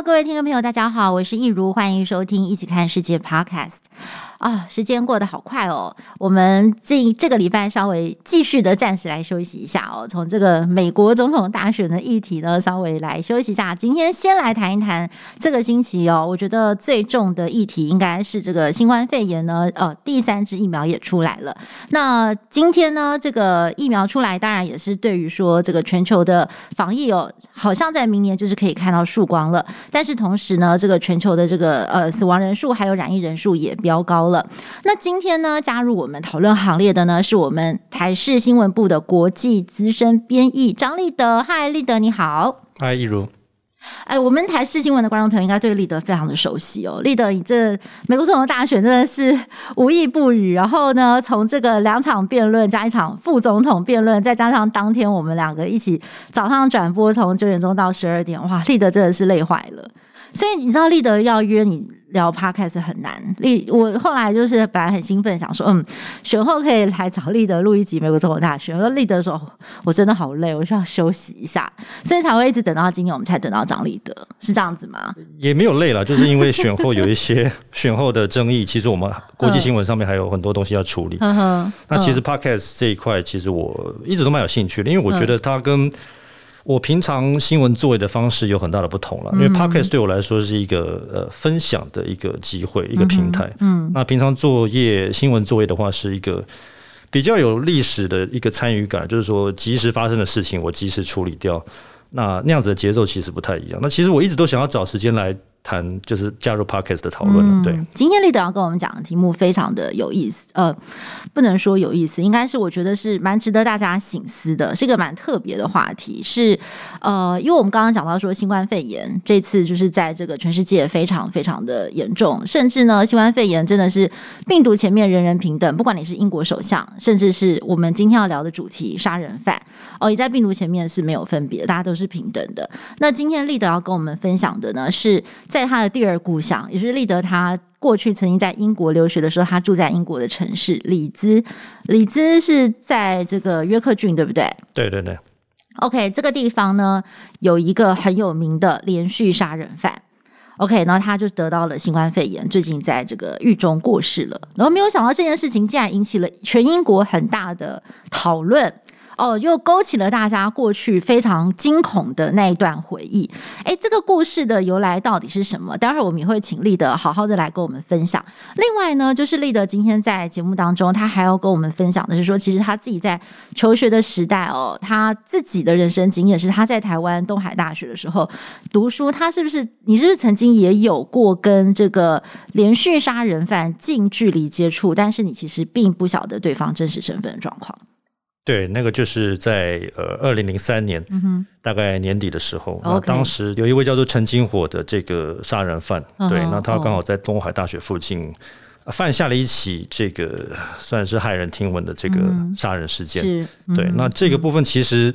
各位听众朋友，大家好，我是易如，欢迎收听《一起看世界》Podcast。啊，时间过得好快哦！我们这这个礼拜稍微继续的暂时来休息一下哦。从这个美国总统大选的议题呢，稍微来休息一下。今天先来谈一谈这个星期哦，我觉得最重的议题应该是这个新冠肺炎呢。呃，第三支疫苗也出来了。那今天呢，这个疫苗出来，当然也是对于说这个全球的防疫哦，好像在明年就是可以看到曙光了。但是同时呢，这个全球的这个呃死亡人数还有染疫人数也飙高。了，那今天呢，加入我们讨论行列的呢，是我们台视新闻部的国际资深编译张立德。嗨，立德你好。嗨，一如。哎，我们台视新闻的观众朋友应该对立德非常的熟悉哦。立德，你这美国总统大选真的是 无一不语。然后呢，从这个两场辩论加一场副总统辩论，再加上当天我们两个一起早上转播，从九点钟到十二点，哇，立德真的是累坏了。所以你知道立德要约你聊 Podcast 很难。立我后来就是本来很兴奋，想说嗯，选后可以来找立德录一集美国总统大选。我说立德说，我真的好累，我需要休息一下，所以才会一直等到今年，我们才等到张立德，是这样子吗？也没有累了，就是因为选后 有一些选后的争议，其实我们国际新闻上面还有很多东西要处理。嗯、那其实 Podcast 这一块，其实我一直都蛮有兴趣的，因为我觉得它跟我平常新闻作业的方式有很大的不同了，因为 Podcast 对我来说是一个呃分享的一个机会，一个平台。嗯，那平常作业新闻作业的话，是一个比较有历史的一个参与感，就是说及时发生的事情，我及时处理掉。那那样子的节奏其实不太一样。那其实我一直都想要找时间来。谈就是加入 Podcast 的讨论了，嗯，对。今天立德要跟我们讲的题目非常的有意思，呃，不能说有意思，应该是我觉得是蛮值得大家醒思的，是一个蛮特别的话题。是呃，因为我们刚刚讲到说新冠肺炎这次就是在这个全世界非常非常的严重，甚至呢，新冠肺炎真的是病毒前面人人平等，不管你是英国首相，甚至是我们今天要聊的主题杀人犯，哦，也在病毒前面是没有分别，大家都是平等的。那今天立德要跟我们分享的呢是。在他的第二故乡，也就是利德，他过去曾经在英国留学的时候，他住在英国的城市里兹。里兹是在这个约克郡，对不对？对对对。OK，这个地方呢，有一个很有名的连续杀人犯。OK，然后他就得到了新冠肺炎，最近在这个狱中过世了。然后没有想到这件事情竟然引起了全英国很大的讨论。哦，又勾起了大家过去非常惊恐的那一段回忆。哎，这个故事的由来到底是什么？待会儿我们也会请立德好好的来跟我们分享。另外呢，就是立德今天在节目当中，他还要跟我们分享的是说，其实他自己在求学的时代哦，他自己的人生经验是他在台湾东海大学的时候读书，他是不是你是不是曾经也有过跟这个连续杀人犯近距离接触？但是你其实并不晓得对方真实身份的状况。对，那个就是在呃二零零三年，大概年底的时候，那当时有一位叫做陈金火的这个杀人犯，嗯、对，那他刚好在东海大学附近犯下了一起这个算是骇人听闻的这个杀人事件。对，那这个部分其实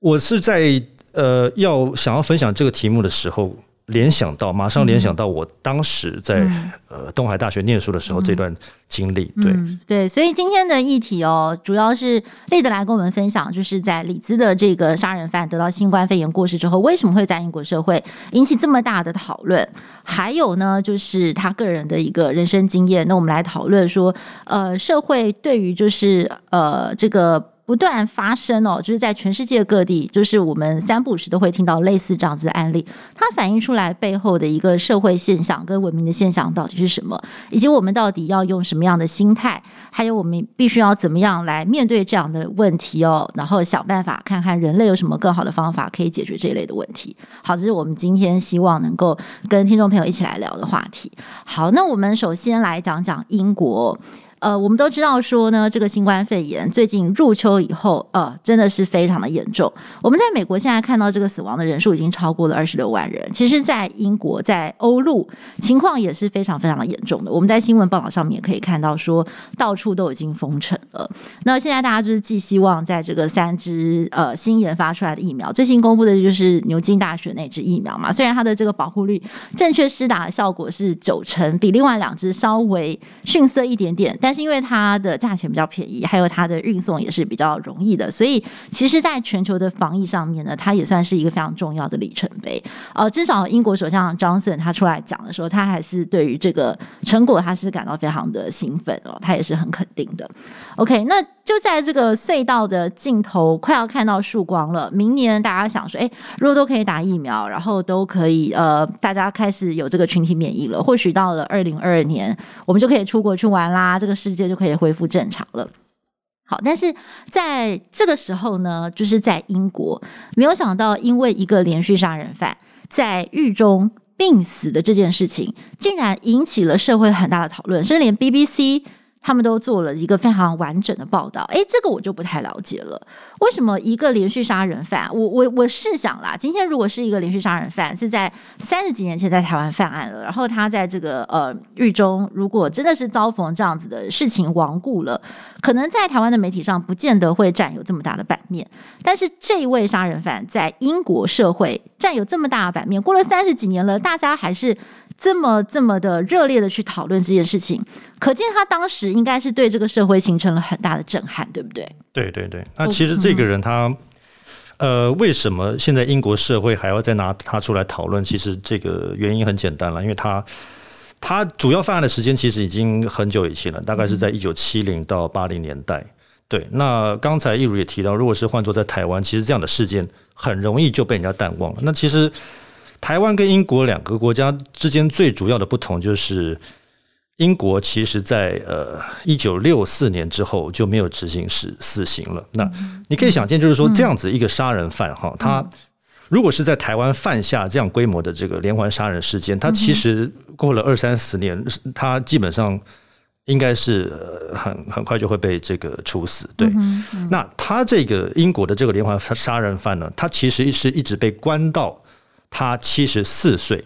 我是在呃要想要分享这个题目的时候。联想到，马上联想到我当时在、嗯、呃东海大学念书的时候这段经历，对、嗯、对，所以今天的议题哦，主要是立德来跟我们分享，就是在里兹的这个杀人犯得到新冠肺炎过世之后，为什么会在英国社会引起这么大的讨论？还有呢，就是他个人的一个人生经验。那我们来讨论说，呃，社会对于就是呃这个。不断发生哦，就是在全世界各地，就是我们三不时都会听到类似这样子的案例。它反映出来背后的一个社会现象跟文明的现象到底是什么，以及我们到底要用什么样的心态，还有我们必须要怎么样来面对这样的问题哦，然后想办法看看人类有什么更好的方法可以解决这一类的问题。好，这是我们今天希望能够跟听众朋友一起来聊的话题。好，那我们首先来讲讲英国。呃，我们都知道说呢，这个新冠肺炎最近入秋以后，呃，真的是非常的严重。我们在美国现在看到这个死亡的人数已经超过了二十六万人。其实，在英国，在欧陆情况也是非常非常的严重的。我们在新闻报道上面也可以看到说，到处都已经封城了。那现在大家就是寄希望在这个三支呃新研发出来的疫苗，最新公布的就是牛津大学那支疫苗嘛。虽然它的这个保护率、正确施打的效果是九成，比另外两支稍微逊色一点点，但是因为它的价钱比较便宜，还有它的运送也是比较容易的，所以其实在全球的防疫上面呢，它也算是一个非常重要的里程碑。呃，至少英国首相 Johnson 他出来讲的时候，他还是对于这个成果他是感到非常的兴奋哦，他也是很肯定的。OK，那就在这个隧道的尽头快要看到曙光了，明年大家想说，哎，如果都可以打疫苗，然后都可以呃，大家开始有这个群体免疫了，或许到了二零二二年，我们就可以出国去玩啦，这个世界就可以恢复正常了。好，但是在这个时候呢，就是在英国，没有想到，因为一个连续杀人犯在狱中病死的这件事情，竟然引起了社会很大的讨论，甚至连 BBC。他们都做了一个非常完整的报道，诶，这个我就不太了解了。为什么一个连续杀人犯？我我我试想啦，今天如果是一个连续杀人犯，是在三十几年前在台湾犯案了，然后他在这个呃狱中，如果真的是遭逢这样子的事情亡故了，可能在台湾的媒体上不见得会占有这么大的版面。但是这一位杀人犯在英国社会占有这么大的版面，过了三十几年了，大家还是。这么这么的热烈的去讨论这件事情，可见他当时应该是对这个社会形成了很大的震撼，对不对？对对对。那其实这个人他，嗯、呃，为什么现在英国社会还要再拿他出来讨论？其实这个原因很简单了，因为他他主要犯案的时间其实已经很久以前了，大概是在一九七零到八零年代。对。那刚才一如也提到，如果是换作在台湾，其实这样的事件很容易就被人家淡忘了。那其实。台湾跟英国两个国家之间最主要的不同就是，英国其实在呃一九六四年之后就没有执行死死刑了。那你可以想见，就是说这样子一个杀人犯哈，他如果是在台湾犯下这样规模的这个连环杀人事件，他其实过了二三十年，他基本上应该是很很快就会被这个处死。对，那他这个英国的这个连环杀人犯呢，他其实是一直被关到。他七十四岁，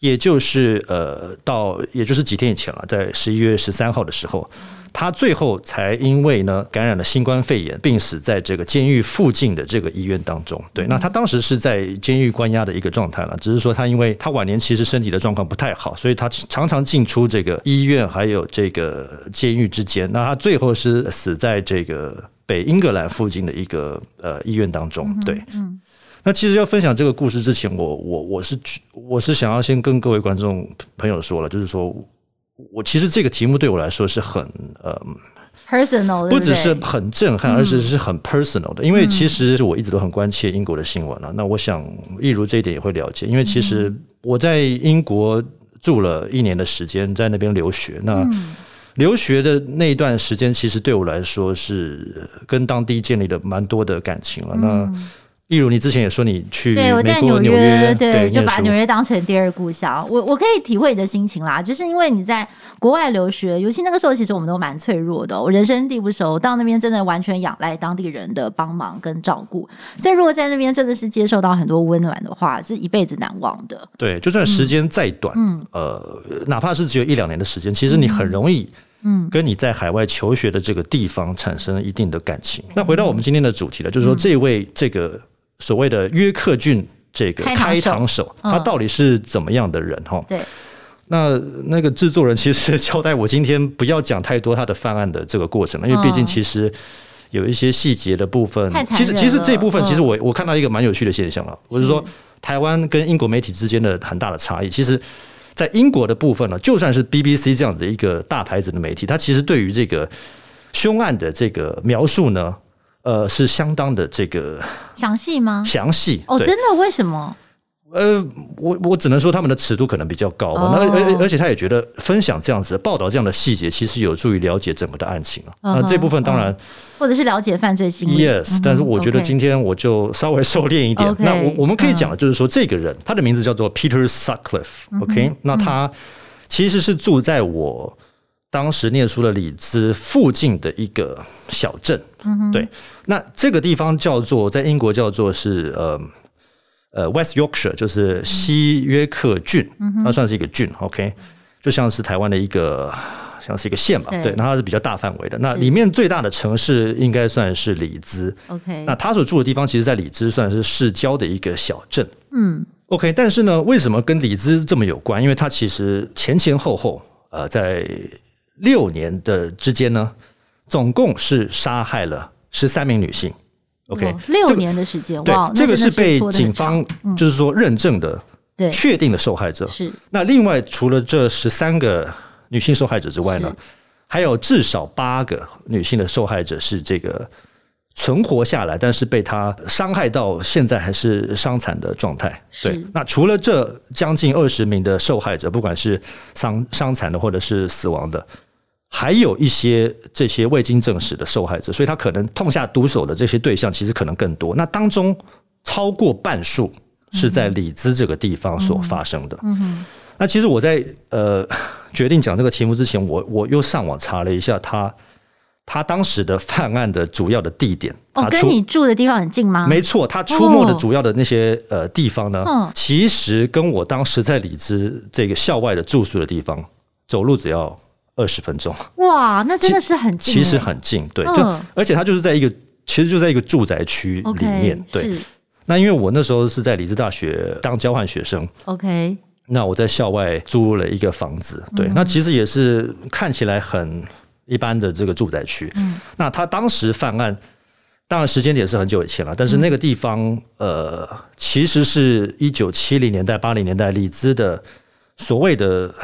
也就是呃，到也就是几天以前了，在十一月十三号的时候，他最后才因为呢感染了新冠肺炎，病死在这个监狱附近的这个医院当中。对，那他当时是在监狱关押的一个状态了，只是说他因为他晚年其实身体的状况不太好，所以他常常进出这个医院还有这个监狱之间。那他最后是死在这个北英格兰附近的一个呃医院当中。对，嗯。那其实要分享这个故事之前，我我我是我是想要先跟各位观众朋友说了，就是说我其实这个题目对我来说是很呃 personal，不只是很震撼，而且是很 personal 的，因为其实我一直都很关切英国的新闻了。那我想，例如这一点也会了解，因为其实我在英国住了一年的时间，在那边留学。那留学的那一段时间，其实对我来说是跟当地建立了蛮多的感情了。那例如，你之前也说你去美国纽约，对，我在纽约，对，就把纽约当成第二故乡。我我可以体会你的心情啦，就是因为你在国外留学，尤其那个时候，其实我们都蛮脆弱的。我人生地不熟，到那边真的完全仰赖当地人的帮忙跟照顾。所以，如果在那边真的是接受到很多温暖的话，是一辈子难忘的。对，就算时间再短，嗯，呃，哪怕是只有一两年的时间，其实你很容易，嗯，跟你在海外求学的这个地方产生一定的感情。嗯、那回到我们今天的主题了，就是说这位这个。所谓的约克郡这个开膛手，他到底是怎么样的人？哈，对。那那个制作人其实交代我今天不要讲太多他的犯案的这个过程了，因为毕竟其实有一些细节的部分，其实其实这部分其实我我看到一个蛮有趣的现象了，我是说台湾跟英国媒体之间的很大的差异。其实，在英国的部分呢，就算是 BBC 这样子一个大牌子的媒体，它其实对于这个凶案的这个描述呢。呃，是相当的这个详细吗？详细哦，真的？为什么？呃，我我只能说他们的尺度可能比较高那而而且他也觉得分享这样子报道这样的细节，其实有助于了解整个的案情啊。那、嗯、这部分当然，或者是了解犯罪心理。Yes，但是我觉得今天我就稍微收敛一点。那我我们可以讲的就是说，这个人、嗯、他的名字叫做 Peter Sutcliffe。OK，、嗯、那他其实是住在我当时念书的里兹附近的一个小镇。嗯哼，对，那这个地方叫做在英国叫做是呃呃 West Yorkshire，就是西约克郡，嗯、哼它算是一个郡，OK，就像是台湾的一个。像是一个县吧，对，对，那它是比较大范围的。那里面最大的城市应该算是里兹。OK，那他所住的地方，其实，在里兹算是市郊的一个小镇。嗯，OK，但是呢，为什么跟里兹这么有关？因为它其实前前后后，呃，在六年的之间呢，总共是杀害了十三名女性。OK，六年的时间，对，这个是被警方就是说认证的，对，确定的受害者是。那另外，除了这十三个。女性受害者之外呢，还有至少八个女性的受害者是这个存活下来，但是被他伤害到现在还是伤残的状态。对，那除了这将近二十名的受害者，不管是伤伤残的或者是死亡的，还有一些这些未经证实的受害者，所以他可能痛下毒手的这些对象其实可能更多。那当中超过半数是在里兹这个地方所发生的。嗯哼。那其实我在呃决定讲这个题目之前，我我又上网查了一下他他当时的犯案的主要的地点。哦，跟你住的地方很近吗？没错，他出没的主要的那些呃地方呢，哦、其实跟我当时在里兹这个校外的住宿的地方走路只要二十分钟。哇，那真的是很近。其实很近，对，就、嗯、而且它就是在一个其实就在一个住宅区里面。Okay, 对，那因为我那时候是在里兹大学当交换学生。OK。那我在校外租了一个房子，对，那其实也是看起来很一般的这个住宅区。嗯，那他当时犯案，当然时间点是很久以前了，但是那个地方，呃，其实是一九七零年代、八零年代里兹的所谓的。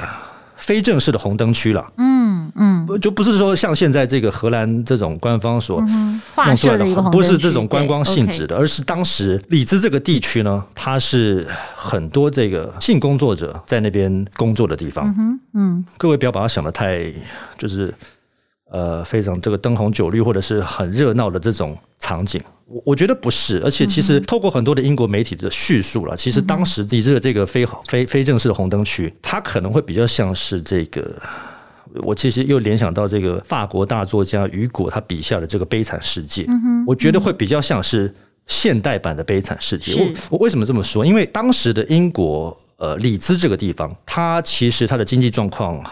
非正式的红灯区了，嗯嗯，就不是说像现在这个荷兰这种官方所弄出来的，不是这种观光性质的，而是当时里兹这个地区呢，它是很多这个性工作者在那边工作的地方，嗯，各位不要把它想得太就是。呃，非常这个灯红酒绿或者是很热闹的这种场景，我我觉得不是，而且其实透过很多的英国媒体的叙述了，其实当时里兹的这个非非非正式的红灯区，它可能会比较像是这个，我其实又联想到这个法国大作家雨果他笔下的这个悲惨世界，我觉得会比较像是现代版的悲惨世界。我我为什么这么说？因为当时的英国，呃，里兹这个地方，它其实它的经济状况。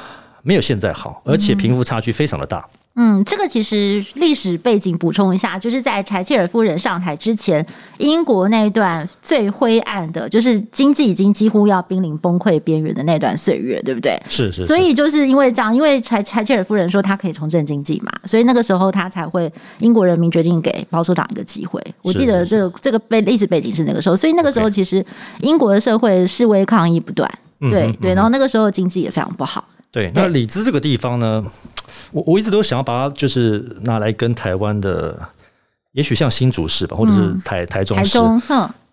没有现在好，而且贫富差距非常的大。嗯，这个其实历史背景补充一下，就是在柴切尔夫人上台之前，英国那一段最灰暗的，就是经济已经几乎要濒临崩溃边缘的那段岁月，对不对？是是，是。所以就是因为这样，因为柴柴切尔夫人说她可以重振经济嘛，所以那个时候她才会英国人民决定给保守党一个机会。我记得这个这个背历史背景是那个时候，所以那个时候其实英国的社会示威抗议不断，对对，对，然后那个时候经济也非常不好。对，那里兹这个地方呢，我我一直都想要把它就是拿来跟台湾的，也许像新竹市吧，或者是台台中市，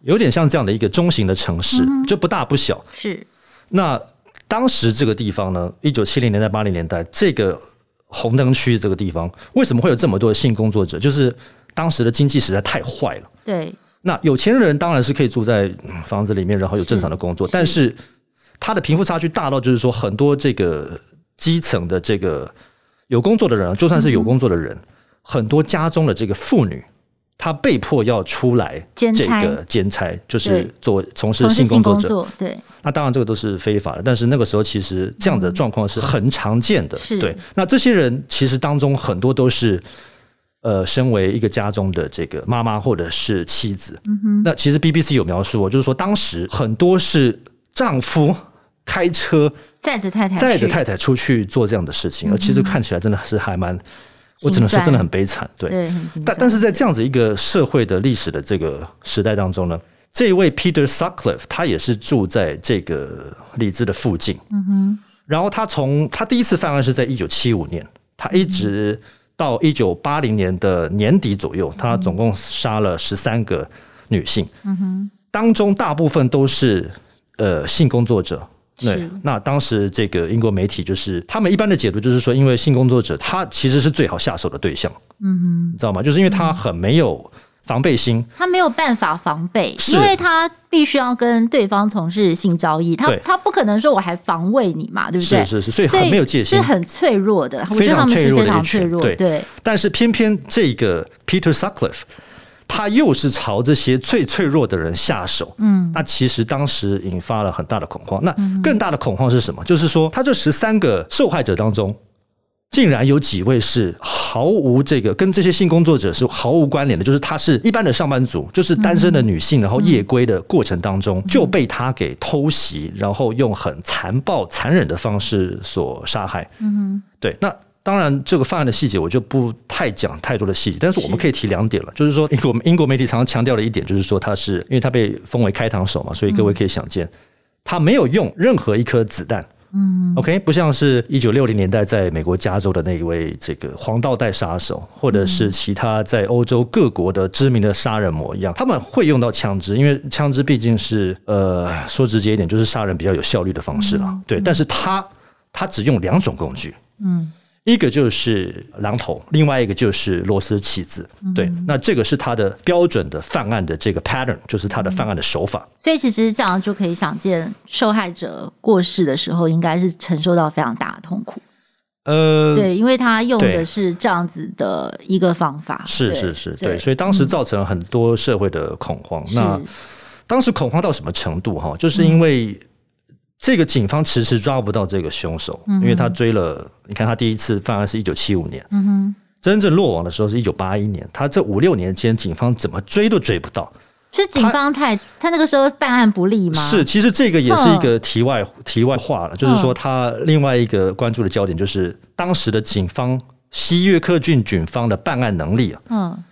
有点像这样的一个中型的城市，就不大不小。是。那当时这个地方呢，一九七零年代、八零年代，这个红灯区这个地方，为什么会有这么多的性工作者？就是当时的经济实在太坏了。对。那有钱人当然是可以住在房子里面，然后有正常的工作，但是。他的贫富差距大到，就是说很多这个基层的这个有工作的人，就算是有工作的人，很多家中的这个妇女，她被迫要出来这个兼差，就是做从事性工作者。对，那当然这个都是非法的，但是那个时候其实这样的状况是很常见的。对，那这些人其实当中很多都是呃，身为一个家中的这个妈妈或者是妻子。嗯哼。那其实 BBC 有描述，就是说当时很多是。丈夫开车载着太太载着太太出去做这样的事情，而其实看起来真的是还蛮，我只能说真的很悲惨。对，但但是在这样子一个社会的历史的这个时代当中呢，这一位 Peter Sutcliffe 他也是住在这个里兹的附近。嗯哼，然后他从他第一次犯案是在一九七五年，他一直到一九八零年的年底左右，他总共杀了十三个女性。嗯哼，当中大部分都是。呃，性工作者，对，那当时这个英国媒体就是他们一般的解读就是说，因为性工作者他其实是最好下手的对象，嗯哼，你知道吗？就是因为他很没有防备心，他没有办法防备，因为他必须要跟对方从事性交易，他他不可能说我还防卫你嘛，对不对？是是是，所以很没有戒心，是很脆弱的，非常脆弱的一群。对。对，但是偏偏这个 Peter Sutcliffe，他又是朝这些最脆弱的人下手，嗯，那其实当时引发了很大的恐慌。那更大的恐慌是什么？就是说，他这十三个受害者当中。竟然有几位是毫无这个跟这些性工作者是毫无关联的，就是他是一般的上班族，就是单身的女性，然后夜归的过程当中就被他给偷袭，然后用很残暴、残忍的方式所杀害。嗯，对。那当然，这个犯案的细节我就不太讲太多的细节，但是我们可以提两点了，就是说，我们英国媒体常常强调的一点，就是说他是因为他被封为开膛手嘛，所以各位可以想见，他没有用任何一颗子弹。嗯，OK，不像是一九六零年代在美国加州的那一位这个黄道带杀手，或者是其他在欧洲各国的知名的杀人魔一样，他们会用到枪支，因为枪支毕竟是呃说直接一点，就是杀人比较有效率的方式了。对，但是他他只用两种工具。嗯。一个就是榔头，另外一个就是螺丝起子。对，那这个是他的标准的犯案的这个 pattern，就是他的犯案的手法。所以其实这样就可以想见，受害者过世的时候，应该是承受到非常大的痛苦。呃，对，因为他用的是这样子的一个方法。是是是，对，所以当时造成了很多社会的恐慌。那当时恐慌到什么程度？哈，就是因为。这个警方迟迟抓不到这个凶手，因为他追了。你看，他第一次犯案是一九七五年，真正落网的时候是一九八一年。他这五六年间，警方怎么追都追不到。是警方太他，他那个时候办案不力吗？是，其实这个也是一个题外题外话了，就是说他另外一个关注的焦点就是当时的警方西约克郡警方的办案能力啊，嗯，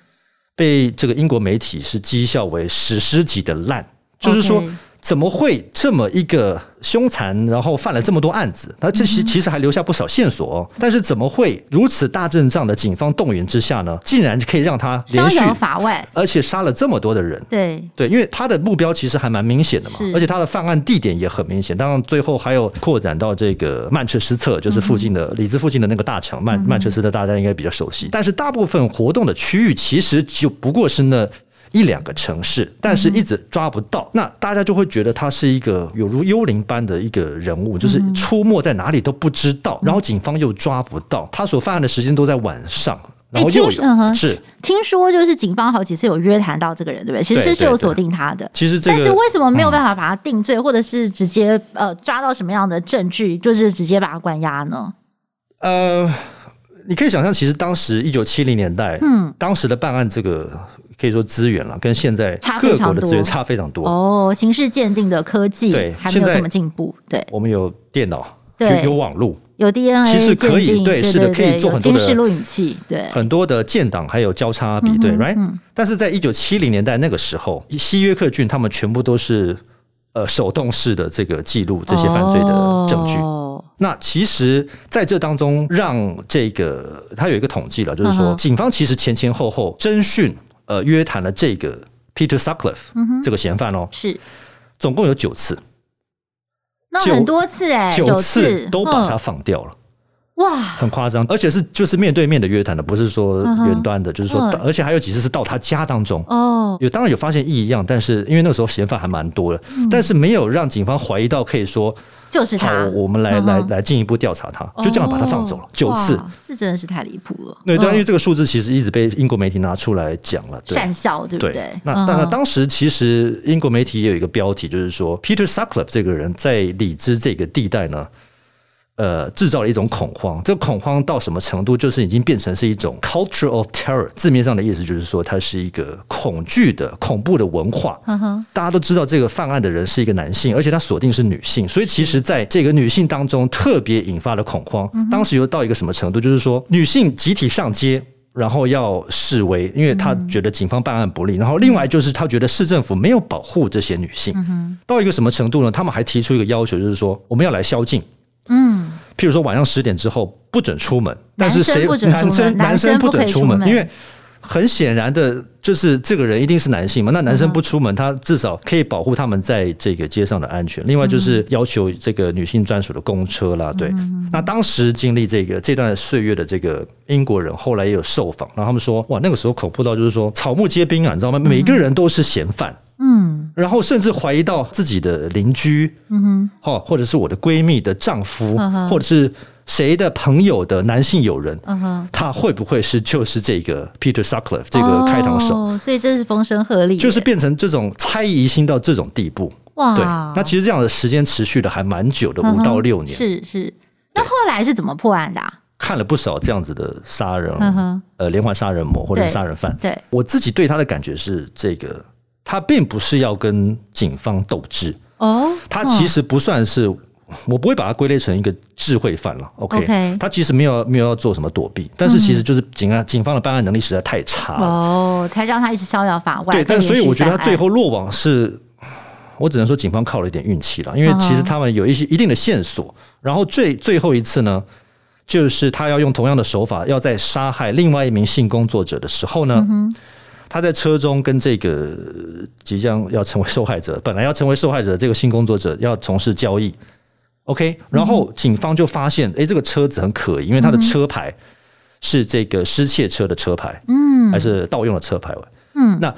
被这个英国媒体是讥笑为史诗级的烂，就是说。怎么会这么一个凶残，然后犯了这么多案子？那这其其实还留下不少线索哦。但是怎么会如此大阵仗的警方动员之下呢？竟然可以让他连续法外，而且杀了这么多的人？对对，因为他的目标其实还蛮明显的嘛，而且他的犯案地点也很明显。当然最后还有扩展到这个曼彻斯特，就是附近的里兹附近的那个大城曼曼彻斯特，大家应该比较熟悉。但是大部分活动的区域其实就不过是那。一两个城市，但是一直抓不到，那大家就会觉得他是一个有如幽灵般的一个人物，就是出没在哪里都不知道，然后警方又抓不到，他所犯案的时间都在晚上，然后又有是。听说就是警方好几次有约谈到这个人，对不对？其实是有锁定他的，其实这个，但是为什么没有办法把他定罪，或者是直接呃抓到什么样的证据，就是直接把他关押呢？呃，你可以想象，其实当时一九七零年代，嗯，当时的办案这个。可以说资源了，跟现在各国的资源差非常多哦。刑事鉴定的科技对还没有这么进步，对。我们有电脑，对，有网络，有 DNA，其实可以，对，是的，可以做很多的录影器，对，很多的建档还有交叉比对，right？但是在一九七零年代那个时候，西约克郡他们全部都是呃手动式的这个记录这些犯罪的证据。那其实在这当中，让这个他有一个统计了，就是说警方其实前前后后侦讯。呃，约谈了这个 Peter Sutcliffe 这个嫌犯哦，是。总共有九次，那很多次哎，九次都把他放掉了，哇，很夸张，而且是就是面对面的约谈的，不是说远端的，就是说，而且还有几次是到他家当中哦，有当然有发现异样，但是因为那个时候嫌犯还蛮多的，但是没有让警方怀疑到可以说。就是他，好，我们来来来进一步调查他，就这样把他放走了九次，这真的是太离谱了。对，但因为这个数字其实一直被英国媒体拿出来讲了，善笑，对不对？那那当时其实英国媒体也有一个标题，就是说 Peter Sutcliffe 这个人在里兹这个地带呢。呃，制造了一种恐慌，这个恐慌到什么程度？就是已经变成是一种 culture of terror，字面上的意思就是说，它是一个恐惧的、恐怖的文化。Uh. 大家都知道这个犯案的人是一个男性，而且他锁定是女性，所以其实在这个女性当中特别引发了恐慌。Uh. 当时又到一个什么程度？就是说，女性集体上街，然后要示威，因为他觉得警方办案不力。然后另外就是他觉得市政府没有保护这些女性。Uh. 到一个什么程度呢？他们还提出一个要求，就是说我们要来宵禁。嗯，譬如说晚上十点之后不准出门，但是谁男生男生不准出门，因为很显然的，就是这个人一定是男性嘛。那男生不出门，他至少可以保护他们在这个街上的安全。另外就是要求这个女性专属的公车啦。对，那当时经历这个这段岁月的这个英国人，后来也有受访，然后他们说，哇，那个时候恐怖到就是说草木皆兵啊，你知道吗？每个人都是嫌犯。嗯，然后甚至怀疑到自己的邻居，嗯哼，或者是我的闺蜜的丈夫，嗯或者是。谁的朋友的男性友人，嗯哼，他会不会是就是这个 Peter Sutcliffe 这个开膛手？哦，所以这是风声鹤唳，就是变成这种猜疑心到这种地步。哇，对，那其实这样的时间持续的还蛮久的，五到六年。是是，那后来是怎么破案的？看了不少这样子的杀人，呃，连环杀人魔或者是杀人犯。对，我自己对他的感觉是，这个他并不是要跟警方斗智哦，他其实不算是。我不会把它归类成一个智慧犯了，OK？他其实没有没有要做什么躲避，但是其实就是警啊警方的办案能力实在太差了哦，才让他一直逍遥法外。对，但所以我觉得他最后落网是，我只能说警方靠了一点运气了，因为其实他们有一些一定的线索，然后最最后一次呢，就是他要用同样的手法，要在杀害另外一名性工作者的时候呢，他在车中跟这个即将要成为受害者，本来要成为受害者的这个性工作者要从事交易。OK，然后警方就发现，哎，这个车子很可疑，因为它的车牌是这个失窃车的车牌，嗯，还是盗用的车牌，嗯，那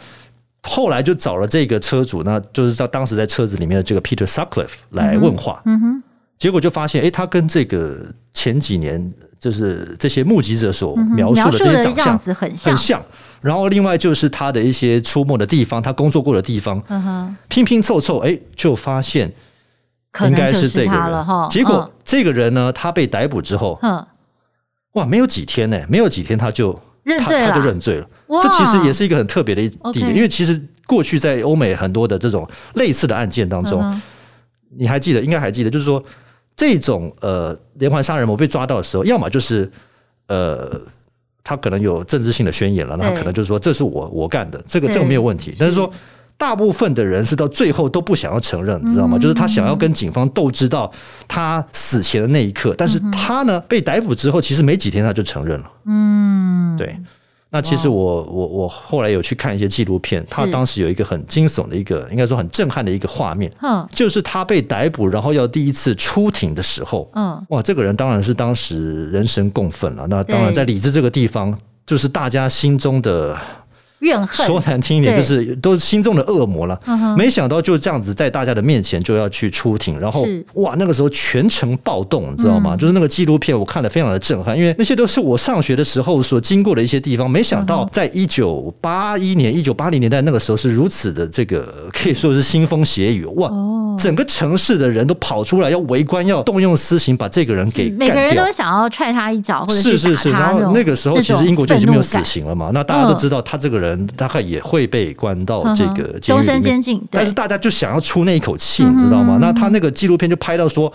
后来就找了这个车主，那就是在当时在车子里面的这个 Peter Sutcliffe 来问话，嗯哼，结果就发现，哎，他跟这个前几年就是这些目击者所描述的这些长相很像，然后另外就是他的一些出没的地方，他工作过的地方，嗯，拼拼凑凑，哎，就发现。应该是这个人，结果这个人呢，他被逮捕之后，哇，没有几天呢，没有几天他就认罪了，他就认罪了。这其实也是一个很特别的一点，因为其实过去在欧美很多的这种类似的案件当中，你还记得，应该还记得，就是说这种呃连环杀人魔被抓到的时候，要么就是呃他可能有政治性的宣言了，那他可能就是说这是我我干的，这个这个没有问题，但是说。大部分的人是到最后都不想要承认，你知道吗？就是他想要跟警方斗智到他死前的那一刻，但是他呢被逮捕之后，其实没几天他就承认了。嗯，对。那其实我我我后来有去看一些纪录片，他当时有一个很惊悚的一个，应该说很震撼的一个画面，嗯就是他被逮捕，然后要第一次出庭的时候，嗯，哇，这个人当然是当时人神共愤了。那当然在李治这个地方，就是大家心中的。怨恨，说难听一点，就是都是心中的恶魔了。没想到就这样子在大家的面前就要去出庭，然后哇，那个时候全城暴动，你知道吗？就是那个纪录片我看了非常的震撼，因为那些都是我上学的时候所经过的一些地方。没想到在一九八一年、一九八零年代那个时候是如此的这个可以说是腥风血雨哇！整个城市的人都跑出来要围观，要动用私刑把这个人给干掉。每个人都想要踹他一脚，或者是是是。然后那个时候其实英国就已经没有死刑了嘛，那大家都知道他这个人。人大概也会被关到这个终身监禁，但是大家就想要出那一口气，你知道吗？那他那个纪录片就拍到说，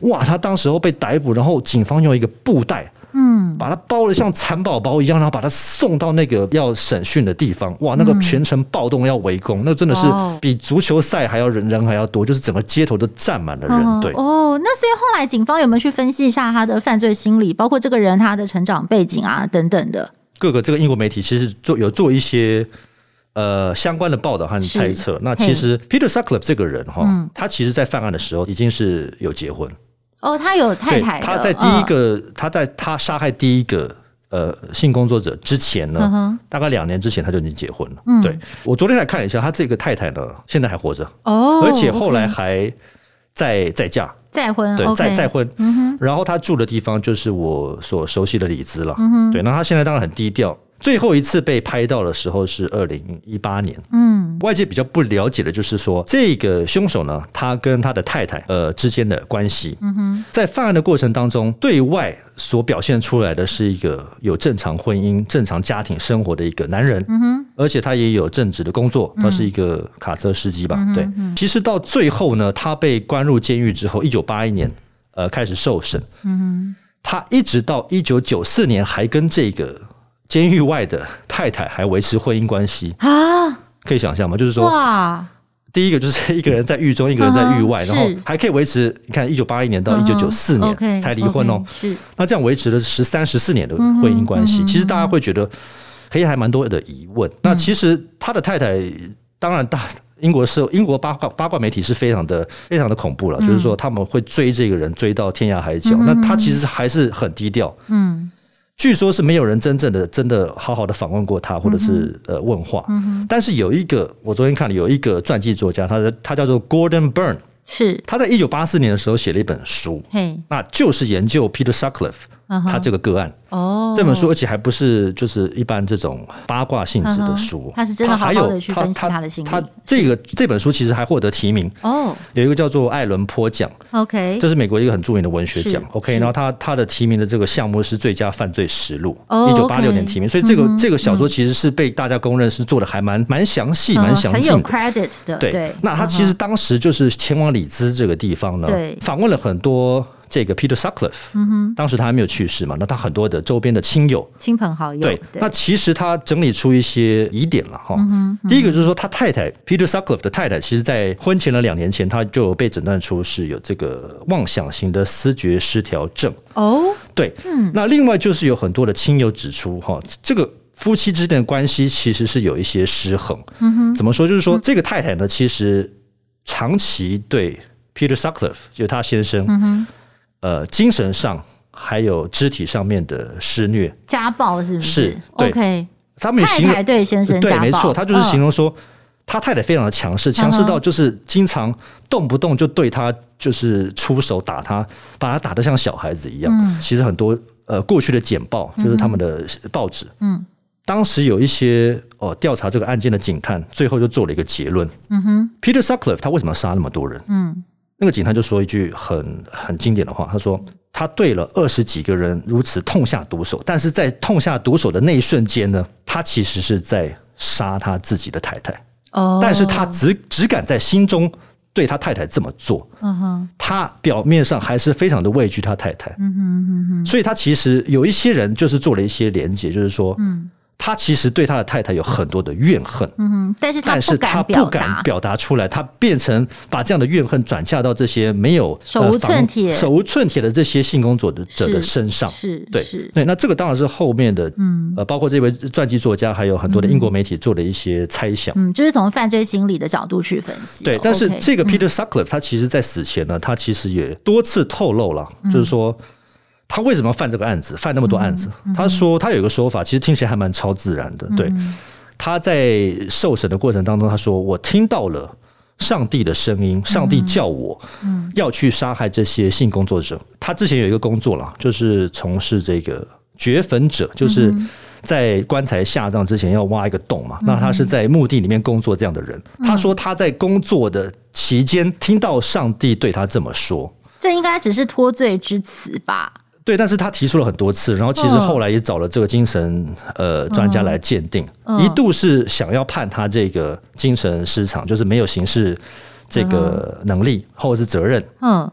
哇，他当时候被逮捕，然后警方用一个布袋，嗯，把他包的像蚕宝宝一样，然后把他送到那个要审讯的地方。哇，那个全程暴动要围攻，那真的是比足球赛还要人人还要多，就是整个街头都站满了人。对，哦，那所以后来警方有没有去分析一下他的犯罪心理，包括这个人他的成长背景啊等等的？各个这个英国媒体其实做有做一些呃相关的报道和猜测。那其实 Peter Sutcliffe 这个人哈，嗯、他其实在犯案的时候已经是有结婚哦，他有太太。他在第一个，嗯、他在他杀害第一个呃性工作者之前呢，嗯、大概两年之前他就已经结婚了。嗯、对，我昨天来看了一下，他这个太太呢现在还活着哦，而且后来还在再嫁。再婚，对，再再婚，然后他住的地方就是我所熟悉的里兹了，对，那他现在当然很低调。最后一次被拍到的时候是二零一八年。嗯，外界比较不了解的就是说，这个凶手呢，他跟他的太太呃之间的关系。嗯哼，在犯案的过程当中，对外所表现出来的是一个有正常婚姻、正常家庭生活的一个男人。嗯哼，而且他也有正职的工作，他是一个卡车司机吧？对。其实到最后呢，他被关入监狱之后，一九八一年呃开始受审。嗯哼，他一直到一九九四年还跟这个。监狱外的太太还维持婚姻关系啊？可以想象吗？就是说，哇，第一个就是一个人在狱中，一个人在狱外，然后还可以维持。你看，一九八一年到一九九四年才离婚哦。是，那这样维持了十三、十四年的婚姻关系。其实大家会觉得，黑还蛮多的疑问。那其实他的太太，当然大英国是英国八卦八卦媒体是非常的非常的恐怖了，就是说他们会追这个人追到天涯海角。那他其实还是很低调。嗯。据说是没有人真正的、真的好好的访问过他，或者是呃问话。但是有一个，我昨天看了，有一个传记作家，他的他叫做 Gordon Byrne，是。他在一九八四年的时候写了一本书，那就是研究 Peter Sutcliffe。他这个个案哦，这本书而且还不是就是一般这种八卦性质的书，他是真的好好的去分析他的心理。他这个这本书其实还获得提名哦，有一个叫做艾伦坡奖，OK，这是美国一个很著名的文学奖，OK。然后他他的提名的这个项目是最佳犯罪实录，一九八六年提名，所以这个这个小说其实是被大家公认是做的还蛮蛮详细、蛮详尽的，很有 credit 的。对，那他其实当时就是前往里兹这个地方呢，访问了很多。这个 Peter Sutcliffe，嗯哼，当时他还没有去世嘛，那他很多的周边的亲友、亲朋好友，对，那其实他整理出一些疑点了哈。第一个就是说，他太太 Peter Sutcliffe 的太太，其实在婚前的两年前，他就被诊断出是有这个妄想型的思觉失调症。哦，对，嗯，那另外就是有很多的亲友指出哈，这个夫妻之间的关系其实是有一些失衡。嗯哼，怎么说？就是说，这个太太呢，其实长期对 Peter Sutcliffe 就是他先生，嗯哼。呃，精神上还有肢体上面的施虐、家暴是不是？是，OK。他们太太对先生对，没错，他就是形容说，他太太非常的强势，强势到就是经常动不动就对他就是出手打他，把他打得像小孩子一样。其实很多呃过去的简报就是他们的报纸，嗯，当时有一些哦调查这个案件的警探，最后就做了一个结论，嗯哼，Peter Sutcliffe 他为什么要杀那么多人？嗯。那个警探就说一句很很经典的话，他说他对了二十几个人如此痛下毒手，但是在痛下毒手的那一瞬间呢，他其实是在杀他自己的太太。哦，但是他只只敢在心中对他太太这么做。嗯哼，他表面上还是非常的畏惧他太太。嗯哼嗯哼，所以他其实有一些人就是做了一些连结，就是说，嗯。他其实对他的太太有很多的怨恨，嗯，但是但是他不敢表达出来，他变成把这样的怨恨转嫁到这些没有手无寸铁、手无寸铁的这些性工作者的身上，是，对，对，那这个当然是后面的，嗯，呃，包括这位传记作家，还有很多的英国媒体做的一些猜想，嗯，就是从犯罪心理的角度去分析，对，但是这个 Peter Sutcliffe 他其实在死前呢，他其实也多次透露了，就是说。他为什么要犯这个案子？犯那么多案子？嗯嗯、他说他有一个说法，其实听起来还蛮超自然的。对，嗯、他在受审的过程当中，他说：“我听到了上帝的声音，上帝叫我要去杀害这些性工作者。”他之前有一个工作了，就是从事这个掘坟者，就是在棺材下葬之前要挖一个洞嘛。那他是在墓地里面工作这样的人。他说他在工作的期间听到上帝对他这么说，这应该只是脱罪之词吧？对，但是他提出了很多次，然后其实后来也找了这个精神呃专家来鉴定，一度是想要判他这个精神失常，就是没有刑事这个能力或者是责任。嗯，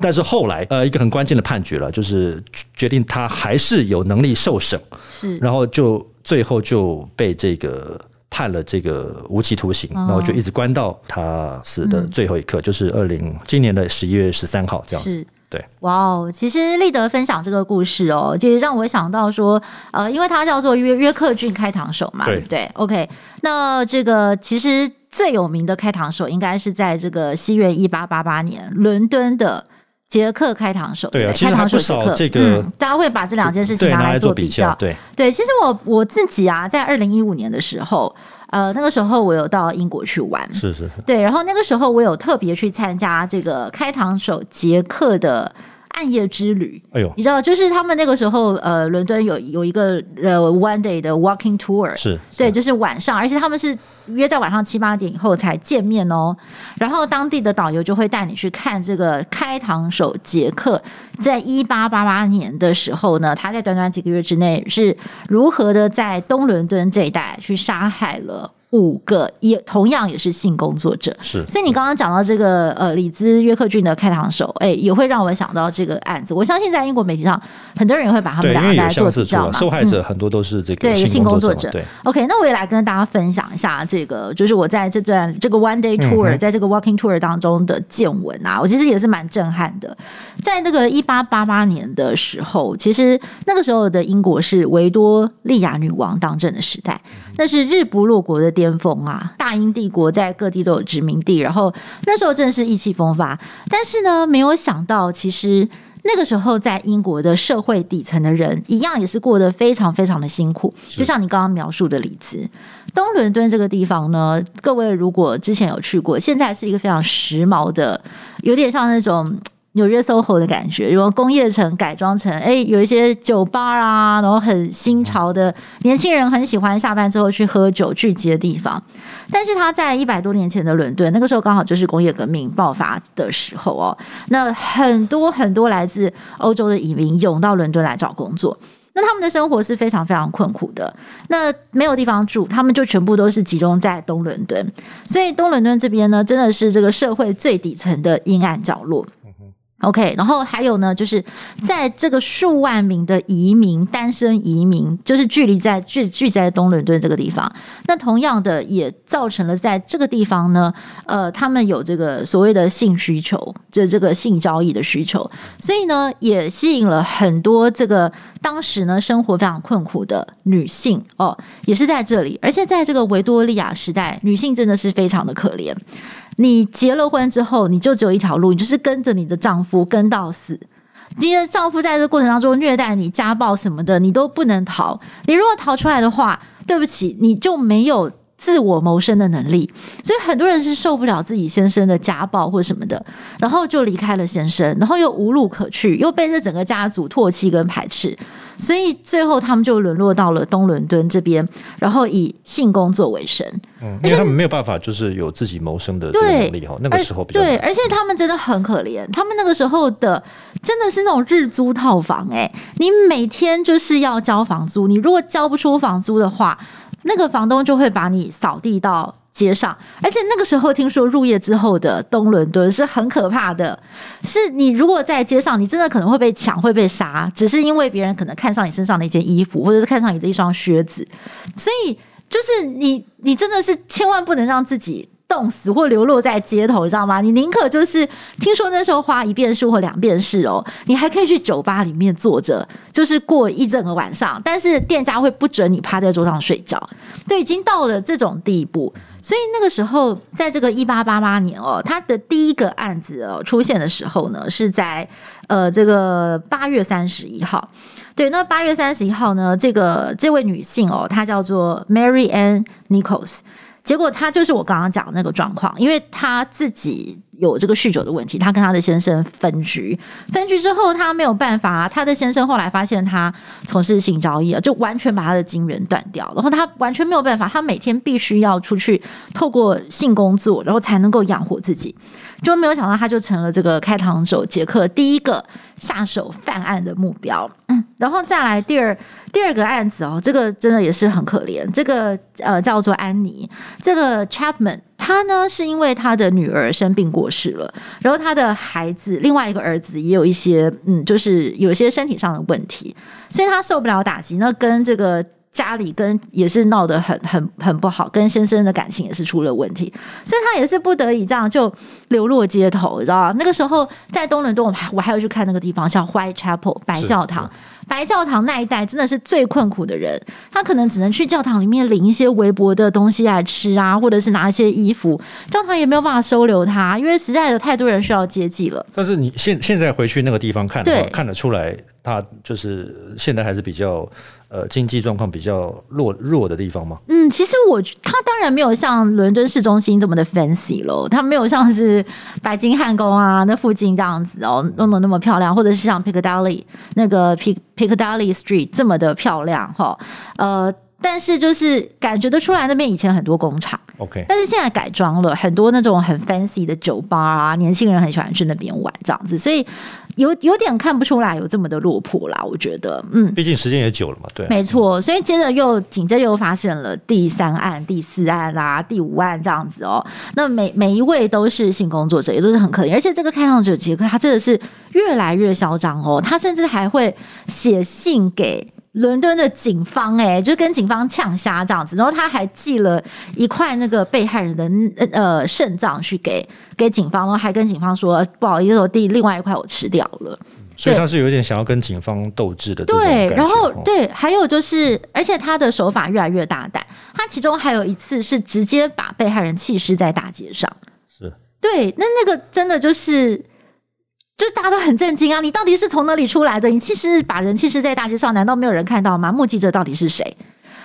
但是后来呃一个很关键的判决了，就是决定他还是有能力受审，是，然后就最后就被这个判了这个无期徒刑，然后就一直关到他死的最后一刻，就是二零今年的十一月十三号这样子。对，哇哦，其实立德分享这个故事哦，就让我想到说，呃，因为他叫做约约克郡开膛手嘛，对，不对？OK，那这个其实最有名的开膛手应该是在这个西元一八八八年伦敦的杰克开膛手，对啊，其实还不少这个、嗯，大家会把这两件事情拿来做比较，对。对，其实我我自己啊，在二零一五年的时候。呃，那个时候我有到英国去玩，是是是，对，然后那个时候我有特别去参加这个开膛手杰克的暗夜之旅。哎呦，你知道，就是他们那个时候，呃，伦敦有有一个呃 one day 的 walking tour，是，是，对，就是晚上，而且他们是约在晚上七八点以后才见面哦。然后当地的导游就会带你去看这个开膛手杰克，在一八八八年的时候呢，他在短短几个月之内是如何的在东伦敦这一带去杀害了五个也同样也是性工作者，是。所以你刚刚讲到这个呃里兹约克郡的开膛手，哎，也会让我想到这个案子。我相信在英国媒体上，很多人也会把他们两个来做比较嘛。受害者很多都是这个性工作者。对。OK，那我也来跟大家分享一下这个，就是我在这段这个 One Day Tour，在这个 Walking Tour 当中的见闻啊，我其实也是蛮震撼的。在那个一八八八年的时候，其实那个时候的英国是维多利亚女王当政的时代，那是日不落国的巅峰啊！大英帝国在各地都有殖民地，然后那时候真的是意气风发。但是呢，没有想到，其实那个时候在英国的社会底层的人，一样也是过得非常非常的辛苦。就像你刚刚描述的例子，东伦敦这个地方呢，各位如果之前有去过，现在是一个非常时髦的，有点像那种。纽约 SOHO 的感觉，有工业城改装成哎，有一些酒吧啊，然后很新潮的年轻人很喜欢下班之后去喝酒聚集的地方。但是他在一百多年前的伦敦，那个时候刚好就是工业革命爆发的时候哦，那很多很多来自欧洲的移民涌到伦敦来找工作，那他们的生活是非常非常困苦的，那没有地方住，他们就全部都是集中在东伦敦，所以东伦敦这边呢，真的是这个社会最底层的阴暗角落。OK，然后还有呢，就是在这个数万名的移民，单身移民，就是距离在聚聚在东伦敦这个地方，那同样的也造成了在这个地方呢，呃，他们有这个所谓的性需求，就这个性交易的需求，所以呢，也吸引了很多这个当时呢生活非常困苦的女性哦，也是在这里，而且在这个维多利亚时代，女性真的是非常的可怜。你结了婚之后，你就只有一条路，你就是跟着你的丈夫跟到死。你的丈夫在这过程当中虐待你、家暴什么的，你都不能逃。你如果逃出来的话，对不起，你就没有自我谋生的能力。所以很多人是受不了自己先生的家暴或什么的，然后就离开了先生，然后又无路可去，又被这整个家族唾弃跟排斥。所以最后他们就沦落到了东伦敦这边，然后以性工作为生。嗯，因为他们没有办法，就是有自己谋生的这个能力哈。那个时候比较对，而且他们真的很可怜。他们那个时候的真的是那种日租套房，哎，你每天就是要交房租，你如果交不出房租的话，那个房东就会把你扫地到街上，而且那个时候听说入夜之后的东伦敦是很可怕的，是你如果在街上，你真的可能会被抢，会被杀，只是因为别人可能看上你身上的一件衣服，或者是看上你的一双靴子，所以就是你，你真的是千万不能让自己。冻死或流落在街头，你知道吗？你宁可就是听说那时候花一便士或两便士哦，你还可以去酒吧里面坐着，就是过一整个晚上，但是店家会不准你趴在桌上睡觉，都已经到了这种地步。所以那个时候，在这个一八八八年哦，他的第一个案子哦出现的时候呢，是在呃这个八月三十一号。对，那八月三十一号呢，这个这位女性哦，她叫做 Mary Ann Nichols。结果他就是我刚刚讲的那个状况，因为他自己有这个酗酒的问题，他跟他的先生分居，分居之后他没有办法，他的先生后来发现他从事性交易啊，就完全把他的金源断掉，然后他完全没有办法，他每天必须要出去透过性工作，然后才能够养活自己，就没有想到他就成了这个开膛手杰克第一个下手犯案的目标。嗯，然后再来第二。第二个案子哦，这个真的也是很可怜。这个呃叫做安妮，这个 Chapman，他呢是因为他的女儿生病过世了，然后他的孩子另外一个儿子也有一些嗯，就是有一些身体上的问题，所以他受不了打击，那跟这个家里跟也是闹得很很很不好，跟先生的感情也是出了问题，所以他也是不得已这样就流落街头，你知道吗？那个时候在东伦敦，我还我还要去看那个地方，叫 Whitechapel 白教堂。白教堂那一带真的是最困苦的人，他可能只能去教堂里面领一些微薄的东西来吃啊，或者是拿一些衣服，教堂也没有办法收留他，因为实在有太多人需要接济了。但是你现现在回去那个地方看的话，看得出来。他就是现在还是比较呃经济状况比较弱弱的地方吗？嗯，其实我它当然没有像伦敦市中心这么的 fancy 咯，它没有像是白金汉宫啊那附近这样子哦弄得那么漂亮，或者是像 Piccadilly 那个 Pic Piccadilly Street 这么的漂亮哈。呃，但是就是感觉得出来，那边以前很多工厂，OK，但是现在改装了很多那种很 fancy 的酒吧啊，年轻人很喜欢去那边玩这样子，所以有有点看不出来有这么的落魄啦，我觉得，嗯，毕竟时间也久了嘛，对，没错，所以接着又紧接着又发生了第三案、第四案啦、啊、第五案这样子哦，那每每一位都是性工作者，也都是很可怜，而且这个开膛者杰克他真的是越来越嚣张哦，他甚至还会写信给。伦敦的警方哎、欸，就跟警方呛虾这样子，然后他还寄了一块那个被害人的呃肾脏去给给警方，然后还跟警方说不好意思，我第另外一块我吃掉了。所以他是有点想要跟警方斗智的。对，然后对，还有就是，而且他的手法越来越大胆，他其中还有一次是直接把被害人弃尸在大街上。是。对，那那个真的就是。就大家都很震惊啊！你到底是从哪里出来的？你其实把人弃尸在大街上，难道没有人看到吗？目击者到底是谁？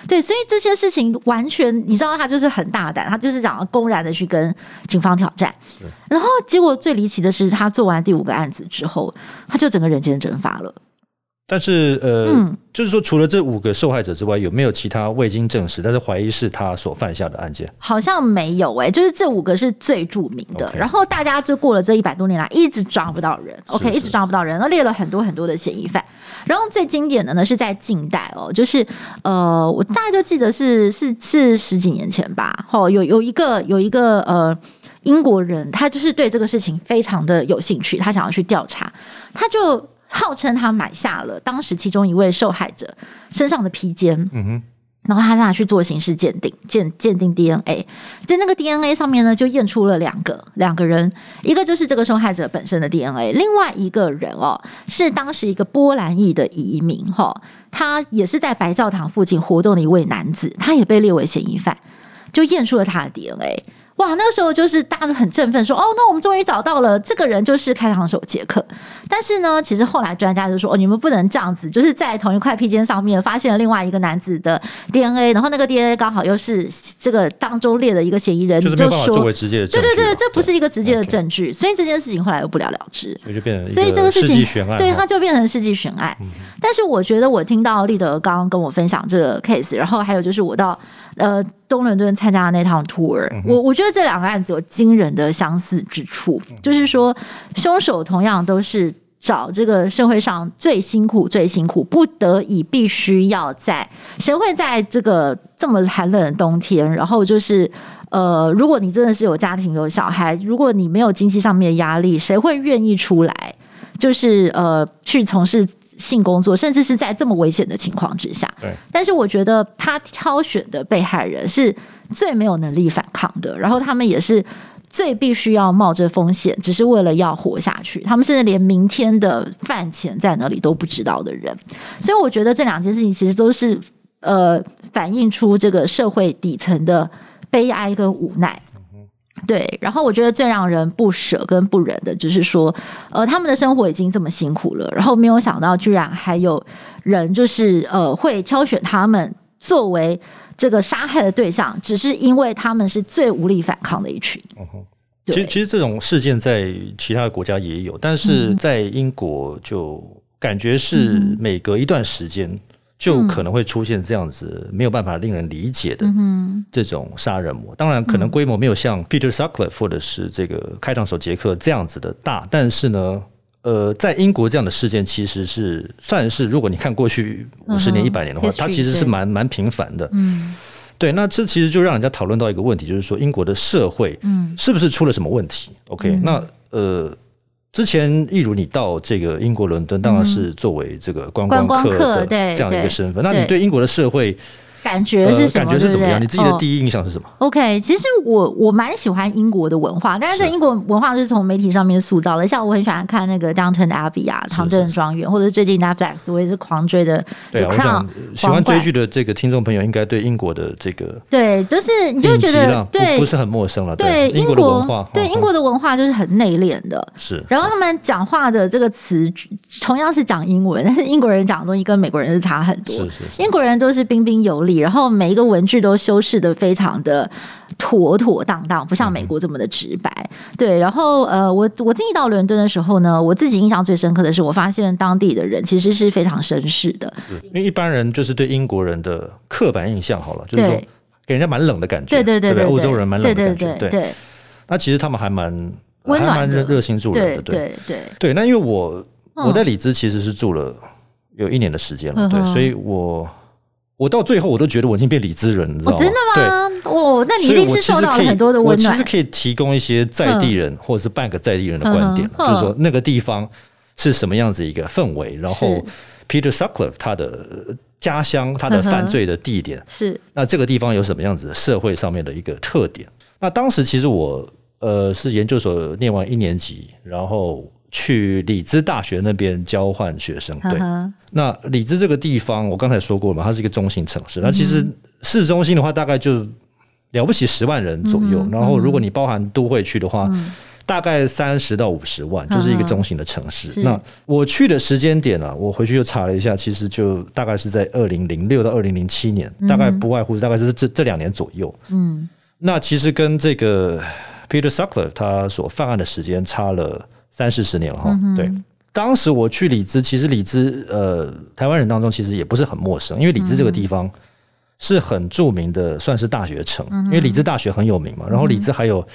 对，所以这些事情完全你知道，他就是很大胆，他就是想要公然的去跟警方挑战。然后结果最离奇的是，他做完第五个案子之后，他就整个人间蒸发了。但是，呃，嗯、就是说，除了这五个受害者之外，有没有其他未经证实，但是怀疑是他所犯下的案件？好像没有诶、欸，就是这五个是最著名的。然后大家就过了这一百多年来，一直抓不到人。OK，一直抓不到人，那列了很多很多的嫌疑犯。然后最经典的呢，是在近代哦，就是呃，我大概就记得是是是十几年前吧。哦，有有一个有一个呃英国人，他就是对这个事情非常的有兴趣，他想要去调查，他就。号称他买下了当时其中一位受害者身上的披肩，嗯哼，然后他拿去做刑事鉴定，鉴鉴定 DNA，在那个 DNA 上面呢，就验出了两个两个人，一个就是这个受害者本身的 DNA，另外一个人哦，是当时一个波兰裔的移民哈，他也是在白教堂附近活动的一位男子，他也被列为嫌疑犯，就验出了他的 DNA。哇，那个时候就是大家都很振奋，说哦，那我们终于找到了这个人，就是开膛手杰克。但是呢，其实后来专家就说，哦，你们不能这样子，就是在同一块披肩上面发现了另外一个男子的 DNA，然后那个 DNA 刚好又是这个当中列的一个嫌疑人，就是没有办法作为直接的证据。对对对，这不是一个直接的证据，所以这件事情后来又不了了之。所以就变成，所以这个事情对，它就变成世纪悬案。但是我觉得我听到立德刚刚跟我分享这个 case，然后还有就是我到。呃，东伦敦参加的那趟 tour，嗯、我我觉得这两个案子有惊人的相似之处，嗯、就是说凶手同样都是找这个社会上最辛苦、最辛苦，不得已必须要在谁会在这个这么寒冷的冬天，然后就是呃，如果你真的是有家庭有小孩，如果你没有经济上面的压力，谁会愿意出来，就是呃去从事？性工作，甚至是在这么危险的情况之下，对。但是我觉得他挑选的被害人是最没有能力反抗的，然后他们也是最必须要冒着风险，只是为了要活下去。他们甚至连明天的饭钱在哪里都不知道的人。所以我觉得这两件事情其实都是呃反映出这个社会底层的悲哀跟无奈。对，然后我觉得最让人不舍跟不忍的，就是说，呃，他们的生活已经这么辛苦了，然后没有想到居然还有人，就是呃，会挑选他们作为这个杀害的对象，只是因为他们是最无力反抗的一群。嗯哼，其实其实这种事件在其他的国家也有，但是在英国就感觉是每隔一段时间。就可能会出现这样子没有办法令人理解的这种杀人魔。当然，可能规模没有像 Peter Sutcliffe 或者是这个开膛手杰克这样子的大，但是呢，呃，在英国这样的事件其实是算是，如果你看过去五十年、一百年的话，它其实是蛮蛮频繁的。嗯，对。那这其实就让人家讨论到一个问题，就是说英国的社会，嗯，是不是出了什么问题？OK，那呃。之前，例如你到这个英国伦敦，当然是作为这个观光客的这样一个身份。那你对英国的社会？感觉是什么？感觉是怎么样？你自己的第一印象是什么？OK，其实我我蛮喜欢英国的文化，但是在英国文化就是从媒体上面塑造的。像我很喜欢看那个 Downton Abbey 啊，唐顿庄园，或者最近 Netflix 我也是狂追的。对啊，我想喜欢追剧的这个听众朋友应该对英国的这个对，就是你就觉得对不是很陌生了。对英国的文化，对英国的文化就是很内敛的。是，然后他们讲话的这个词同样是讲英文，但是英国人讲的东西跟美国人是差很多。是是，英国人都是彬彬有礼。丽，然后每一个文具都修饰的非常的妥妥当当，不像美国这么的直白。嗯、对，然后呃，我我自己到伦敦的时候呢，我自己印象最深刻的是，我发现当地的人其实是非常绅士的。因为一般人就是对英国人的刻板印象，好了，就是说给人家蛮冷的感觉，对对对对，欧洲人蛮冷的感觉，对对。那其实他们还蛮温暖、热热心助人的，对对对对。那因为我我在里兹其实是住了有一年的时间了，对，所以我。我到最后，我都觉得我已经变理智人，你知道吗？真的吗？对，哦，那你一定是受到了很多的温暖。我其实可以提供一些在地人或者是半个在地人的观点，就是说那个地方是什么样子一个氛围。然后，Peter Sutcliffe 他的家乡，他的犯罪的地点是那这个地方有什么样子的社会上面的一个特点？那当时其实我呃是研究所念完一年级，然后。去里兹大学那边交换学生，对。那里兹这个地方，我刚才说过了嘛，它是一个中型城市。那其实市中心的话，大概就了不起十万人左右。然后如果你包含都会区的话，大概三十到五十万，就是一个中型的城市。那我去的时间点啊，我回去又查了一下，其实就大概是在二零零六到二零零七年，大概不外乎大概是这这两年左右。嗯，那其实跟这个 Peter Sutcliffe 他所犯案的时间差了。三四十年了哈，嗯、对，当时我去里兹，其实里兹呃，台湾人当中其实也不是很陌生，因为里兹这个地方是很著名的，算是大学城，嗯、因为里兹大学很有名嘛。然后里兹还有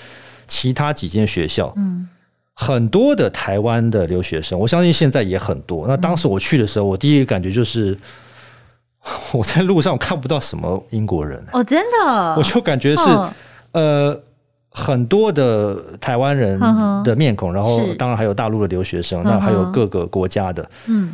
其他几间学校，嗯、很多的台湾的留学生，我相信现在也很多。那当时我去的时候，我第一个感觉就是 我在路上看不到什么英国人。哦，真的，我就感觉是、哦、呃。很多的台湾人的面孔，然后当然还有大陆的留学生，那还有各个国家的，嗯，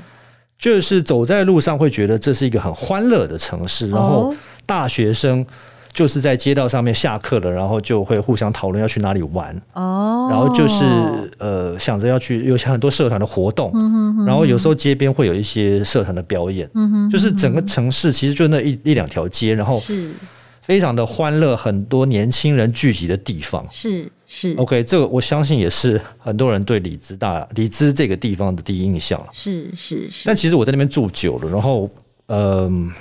就是走在路上会觉得这是一个很欢乐的城市，然后大学生就是在街道上面下课了，然后就会互相讨论要去哪里玩，哦，然后就是呃想着要去有很多社团的活动，然后有时候街边会有一些社团的表演，就是整个城市其实就那一一两条街，然后是。非常的欢乐，很多年轻人聚集的地方，是是 OK，这个我相信也是很多人对李兹大李兹这个地方的第一印象是是是，但其实我在那边住久了，然后嗯、呃，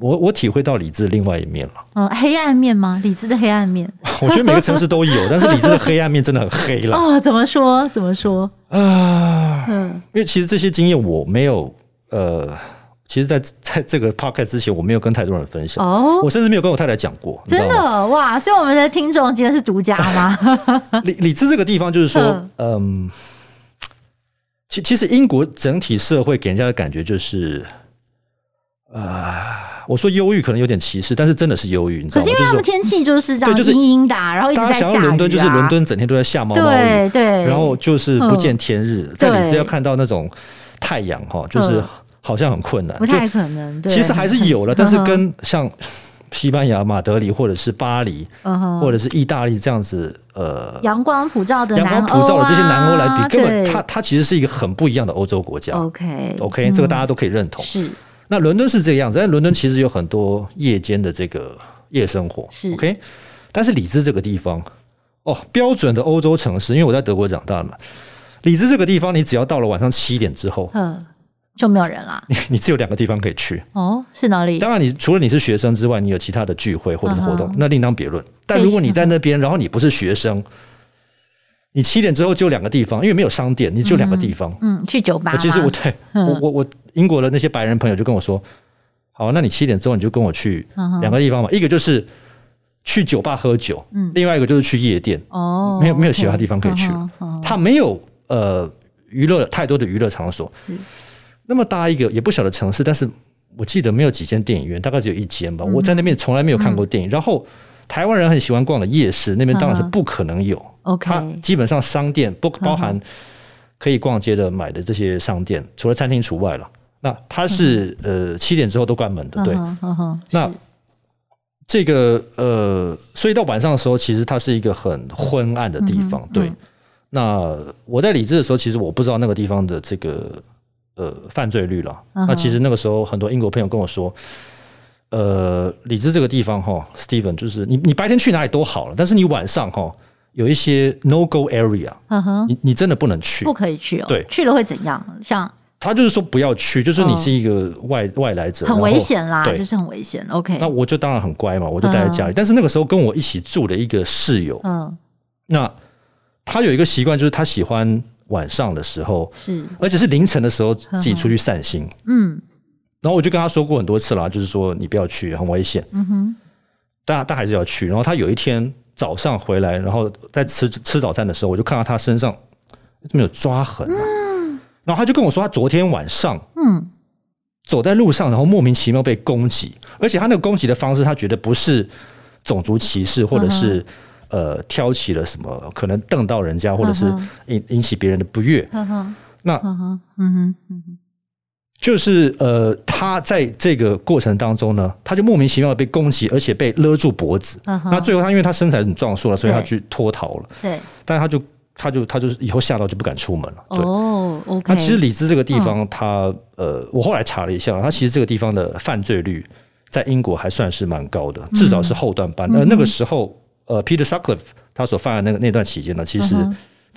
我我体会到李子的另外一面了。嗯，黑暗面吗？李子的黑暗面？我觉得每个城市都有，但是李子的黑暗面真的很黑了。哦，怎么说？怎么说？啊，嗯，因为其实这些经验我没有呃。其实在，在在这个 podcast 之前，我没有跟太多人分享。哦，我甚至没有跟我太太讲过。真的哇！所以我们的听众今天是独家吗？李李兹这个地方，就是说，嗯，嗯，其其实英国整体社会给人家的感觉就是，啊、呃，我说忧郁可能有点歧视，但是真的是忧郁，你知道吗？可是因为他们天气就是这样，阴阴的，然后一直在下雨、啊、伦敦，就是伦敦整天都在下毛毛雨，对对，然后就是不见天日，在里兹要看到那种太阳哈，就是。好像很困难，不太可能。对，其实还是有了，但是跟像西班牙、马德里或者是巴黎，或者是意大利这样子，呃，阳光普照的阳光普照的这些南欧来比，根本它它其实是一个很不一样的欧洲国家。OK OK，这个大家都可以认同。是。那伦敦是这个样子，但伦敦其实有很多夜间的这个夜生活。是 OK，但是里兹这个地方，哦，标准的欧洲城市，因为我在德国长大嘛，里兹这个地方，你只要到了晚上七点之后，嗯。就没有人啦。你你只有两个地方可以去哦，是哪里？当然，你除了你是学生之外，你有其他的聚会或者是活动，那另当别论。但如果你在那边，然后你不是学生，你七点之后就两个地方，因为没有商店，你就两个地方。嗯，去酒吧。其实我对 我我我英国的那些白人朋友就跟我说，好，那你七点之后你就跟我去两个地方嘛，一个就是去酒吧喝酒，嗯，另外一个就是去夜店。哦，没有没有其他地方可以去，他没有呃娱乐太多的娱乐场所。那么大一个也不小的城市，但是我记得没有几间电影院，大概只有一间吧。我在那边从来没有看过电影。然后台湾人很喜欢逛的夜市，那边当然是不可能有。OK，它基本上商店不包含可以逛街的买的这些商店，除了餐厅除外了。那它是呃七点之后都关门的。对，那这个呃，所以到晚上的时候，其实它是一个很昏暗的地方。对，那我在理智的时候，其实我不知道那个地方的这个。呃，犯罪率了。Uh huh. 那其实那个时候，很多英国朋友跟我说，呃，里兹这个地方哈，Steven，就是你你白天去哪里都好了，但是你晚上哈有一些 no go huh. 你你真的不能去，不可以去哦。对，去了会怎样？像他就是说不要去，就是你是一个外、哦、外来者，很危险啦，对，就是很危险。OK，那我就当然很乖嘛，我就待在家里。嗯、但是那个时候跟我一起住的一个室友，嗯，那他有一个习惯，就是他喜欢晚上的时候，是，而且是凌晨的时候自己出去散心，嗯，然后我就跟他说过很多次了，就是说你不要去，很危险，嗯哼，但但还是要去。然后他有一天早上回来，然后在吃吃早餐的时候，我就看到他身上怎么有抓痕啊。嗯。然后他就跟我说，他昨天晚上，嗯，走在路上，然后莫名其妙被攻击，而且他那个攻击的方式，他觉得不是种族歧视，或者是呃挑起了什么，可能瞪到人家，或者是引引起别人的不悦。那就是呃，他在这个过程当中呢，他就莫名其妙的被攻击，而且被勒住脖子。那最后他因为他身材很壮硕了，所以他去脱逃了。对，但是他就。他就他就是以后吓到就不敢出门了。对哦，OK。那其实里兹这个地方，他呃，我后来查了一下，他其实这个地方的犯罪率在英国还算是蛮高的，至少是后段班。而那个时候，呃，Peter Sutcliffe 他所犯的那个那段期间呢，其实。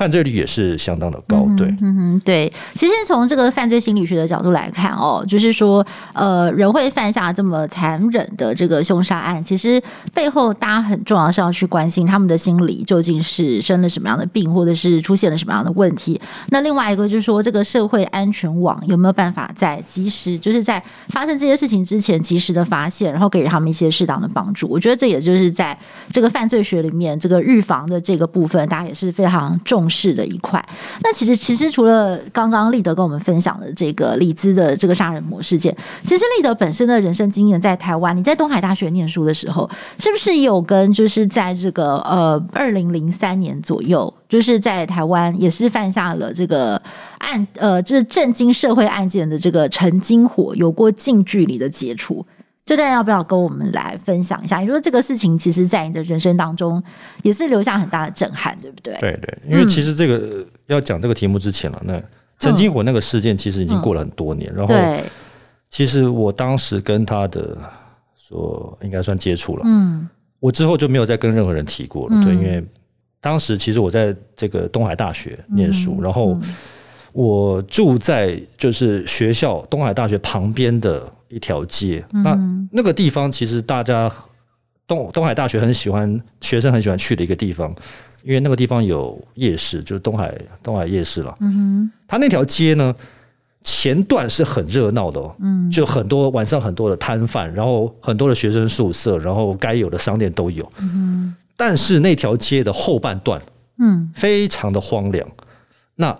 犯罪率也是相当的高，对，嗯哼，对。其实从这个犯罪心理学的角度来看，哦，就是说，呃，人会犯下这么残忍的这个凶杀案，其实背后大家很重要是要去关心他们的心理究竟是生了什么样的病，或者是出现了什么样的问题。那另外一个就是说，这个社会安全网有没有办法在及时，就是在发生这些事情之前及时的发现，然后给予他们一些适当的帮助。我觉得这也就是在这个犯罪学里面，这个预防的这个部分，大家也是非常重是的一块。那其实，其实除了刚刚立德跟我们分享的这个李兹的这个杀人魔事件，其实立德本身的人生经验在台湾，你在东海大学念书的时候，是不是有跟就是在这个呃二零零三年左右，就是在台湾也是犯下了这个案呃，就是震惊社会案件的这个陈金火有过近距离的接触？这段要不要跟我们来分享一下？你说这个事情，其实，在你的人生当中，也是留下很大的震撼，对不对？对对，因为其实这个、嗯、要讲这个题目之前了，那陈金火那个事件其实已经过了很多年，嗯、然后其实我当时跟他的说应该算接触了，嗯，我之后就没有再跟任何人提过了，嗯、对，因为当时其实我在这个东海大学念书，嗯、然后我住在就是学校东海大学旁边的。一条街，那那个地方其实大家东东海大学很喜欢，学生很喜欢去的一个地方，因为那个地方有夜市，就是东海东海夜市了。嗯哼，它那条街呢，前段是很热闹的哦，嗯，就很多晚上很多的摊贩，然后很多的学生宿舍，然后该有的商店都有。嗯，但是那条街的后半段，嗯，非常的荒凉。那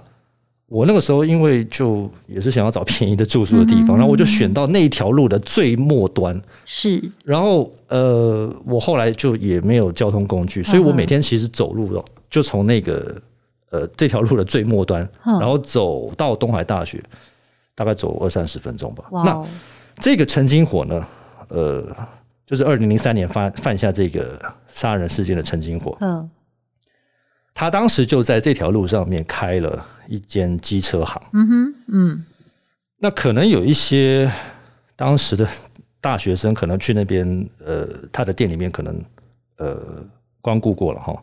我那个时候因为就也是想要找便宜的住宿的地方，然后我就选到那一条路的最末端。是，然后呃，我后来就也没有交通工具，所以我每天其实走路了，就从那个呃这条路的最末端，然后走到东海大学，大概走二三十分钟吧。那这个陈金火呢，呃，就是二零零三年犯犯下这个杀人事件的陈金火。嗯。他当时就在这条路上面开了一间机车行。嗯哼，嗯，那可能有一些当时的大学生可能去那边，呃，他的店里面可能呃光顾过了哈。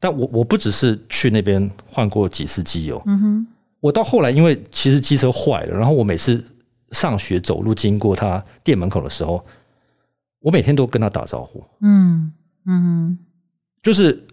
但我我不只是去那边换过几次机油。嗯哼，我到后来因为其实机车坏了，然后我每次上学走路经过他店门口的时候，我每天都跟他打招呼。嗯嗯，就是。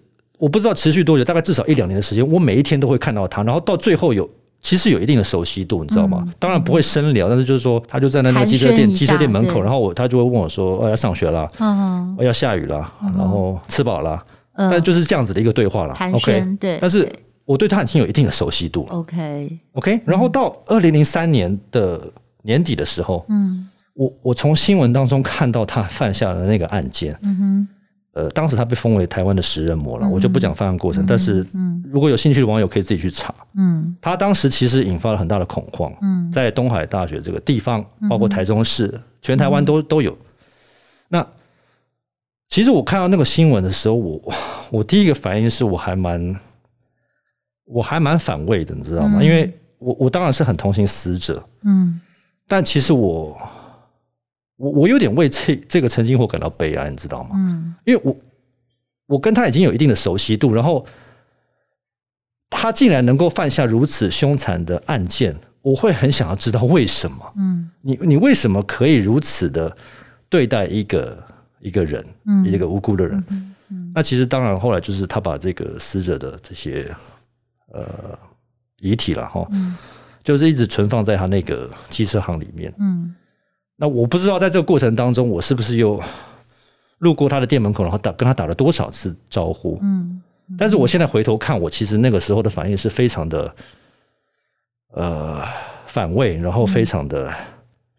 我不知道持续多久，大概至少一两年的时间，我每一天都会看到他，然后到最后有其实有一定的熟悉度，你知道吗？嗯、当然不会深聊，但是就是说，他就在那个机车店机车店门口，然后我他就会问我说：“哦，要上学了，嗯，要下雨了，然后吃饱了。嗯”但就是这样子的一个对话了。OK，对。但是我对他已经有一定的熟悉度了。OK，OK。然后到二零零三年的年底的时候，嗯，我我从新闻当中看到他犯下的那个案件，嗯哼。呃，当时他被封为台湾的食人魔了，嗯、我就不讲犯案过程。嗯、但是，如果有兴趣的网友可以自己去查。嗯，他当时其实引发了很大的恐慌。嗯，在东海大学这个地方，包括台中市，嗯、全台湾都都有。那其实我看到那个新闻的时候，我我第一个反应是我还蛮我还蛮反胃的，你知道吗？嗯、因为我我当然是很同情死者。嗯，但其实我。我我有点为这这个陈金火感到悲哀，你知道吗？嗯，因为我我跟他已经有一定的熟悉度，然后他竟然能够犯下如此凶残的案件，我会很想要知道为什么，嗯，你你为什么可以如此的对待一个一个人，嗯，一个无辜的人，嗯，嗯，那其实当然后来就是他把这个死者的这些呃遗体了哈，嗯，就是一直存放在他那个机车行里面，嗯，那我不知道在这个过程当中，我是不是又路过他的店门口，然后打跟他打了多少次招呼，嗯。但是我现在回头看，我其实那个时候的反应是非常的，呃，反胃，然后非常的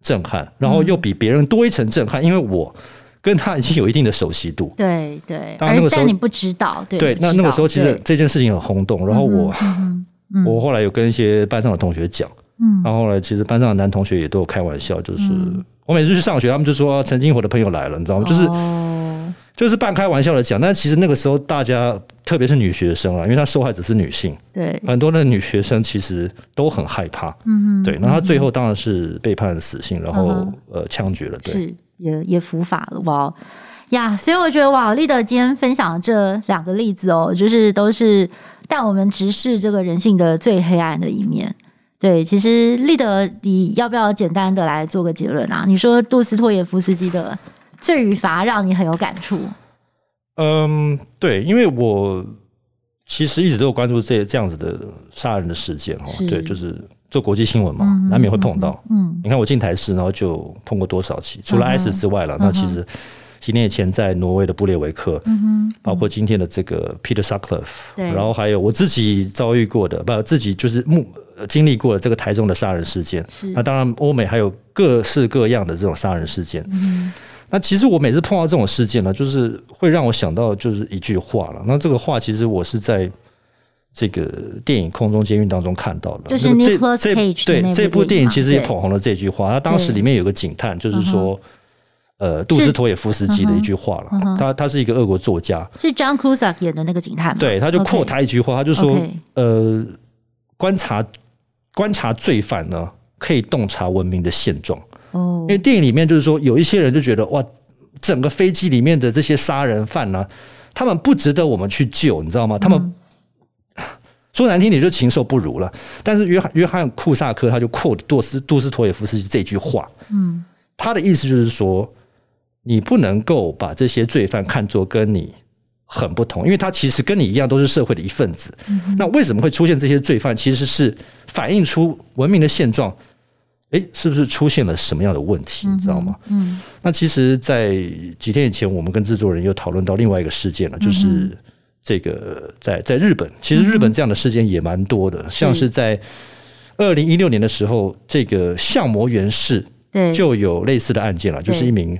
震撼，然后又比别人多一层震撼，因为我跟他已经有一定的熟悉度。对对。当然那个时候你不知道，对。对，那那个时候其实这件事情很轰动，然后我我后来有跟一些班上的同学讲，嗯，然后后来其实班上的男同学也都有开玩笑，就是我每次去上学，他们就说陈金火的朋友来了，你知道吗？就是。就是半开玩笑的讲，但其实那个时候大家，特别是女学生啊，因为她受害者是女性，对，很多的女学生其实都很害怕，嗯哼，对。那她最后当然是被判死刑，然后、嗯、呃枪决了，对，是也也伏法了哇呀！所以我觉得哇，立德今天分享的这两个例子哦，就是都是带我们直视这个人性的最黑暗的一面。对，其实立德，你要不要简单的来做个结论啊？你说杜斯托耶夫斯基的。罪与罚让你很有感触。嗯，对，因为我其实一直都有关注这这样子的杀人的事件哈。对，就是做国际新闻嘛，难免会碰到。嗯，你看我进台视，然后就碰过多少起，除了 ICE 之外了，那其实几年以前在挪威的布列维克，嗯，包括今天的这个 Peter Sutcliffe，然后还有我自己遭遇过的，不，自己就是目经历过的这个台中的杀人事件。那当然，欧美还有各式各样的这种杀人事件。嗯。那其实我每次碰到这种事件呢，就是会让我想到就是一句话了。那这个话其实我是在这个电影《空中监狱》当中看到的。就是这这对这部电影其实也捧红了这句话。他当时里面有个警探，就是说，呃，杜斯妥也夫斯基的一句话了。他他是一个俄国作家，是 John Cusack 演的那个警探。对，他就 quote 他一句话，他就说，呃，观察观察罪犯呢，可以洞察文明的现状。哦因为电影里面就是说，有一些人就觉得哇，整个飞机里面的这些杀人犯呢，他们不值得我们去救，你知道吗？他们 说难听点就禽兽不如了。但是约翰约翰库萨克他就 quote 杜斯杜斯妥也夫斯基这句话，嗯，他的意思就是说，你不能够把这些罪犯看作跟你很不同，因为他其实跟你一样都是社会的一份子。那为什么会出现这些罪犯？其实是反映出文明的现状。哎，是不是出现了什么样的问题？你知道吗？嗯，那其实，在几天以前，我们跟制作人又讨论到另外一个事件了，就是这个在在日本，其实日本这样的事件也蛮多的，像是在二零一六年的时候，这个相模原市就有类似的案件了，就是一名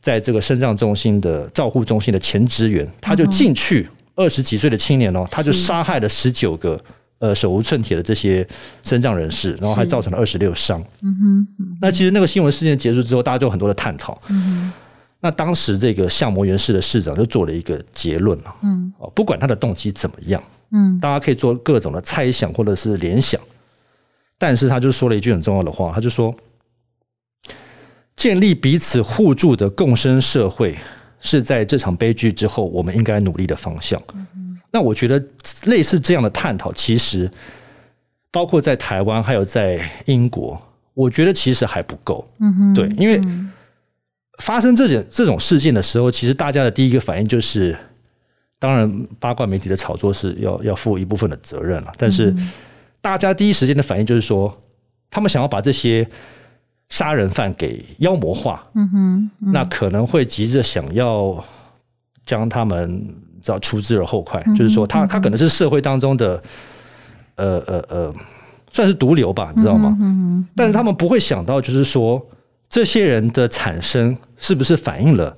在这个生障中心的照护中心的前职员，他就进去二十几岁的青年哦，他就杀害了十九个。呃，手无寸铁的这些身障人士，然后还造成了二十六伤。嗯哼，那其实那个新闻事件结束之后，大家就有很多的探讨。嗯哼，那当时这个相模原市的市长就做了一个结论了。嗯，哦，不管他的动机怎么样，嗯，大家可以做各种的猜想或者是联想，但是他就说了一句很重要的话，他就说，建立彼此互助的共生社会，是在这场悲剧之后我们应该努力的方向。那我觉得类似这样的探讨，其实包括在台湾，还有在英国，我觉得其实还不够。嗯哼，对，因为发生这种这种事件的时候，其实大家的第一个反应就是，当然八卦媒体的炒作是要要负一部分的责任了。但是大家第一时间的反应就是说，他们想要把这些杀人犯给妖魔化。嗯哼，那可能会急着想要将他们。知道除之而后快，就是说他他可能是社会当中的呃呃呃，算是毒瘤吧，你知道吗？嗯但是他们不会想到，就是说这些人的产生是不是反映了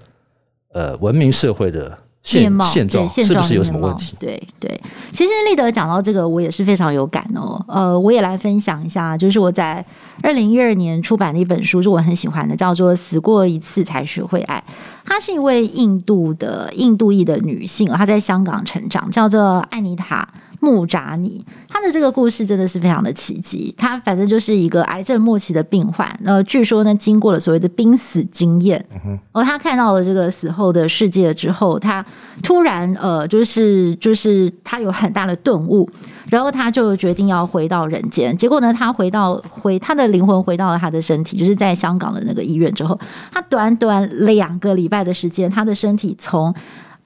呃文明社会的现现状，是不是有什么问题？对对，其实立德讲到这个，我也是非常有感哦。呃，我也来分享一下，就是我在二零一二年出版的一本书，是我很喜欢的，叫做《死过一次才学会爱》。她是一位印度的印度裔的女性，她在香港成长，叫做艾妮塔穆扎尼，他的这个故事真的是非常的奇迹。他反正就是一个癌症末期的病患，呃，据说呢，经过了所谓的濒死经验，然后他看到了这个死后的世界之后，他突然呃，就是就是他有很大的顿悟，然后他就决定要回到人间。结果呢，他回到回他的灵魂回到了他的身体，就是在香港的那个医院之后，他短短两个礼拜的时间，他的身体从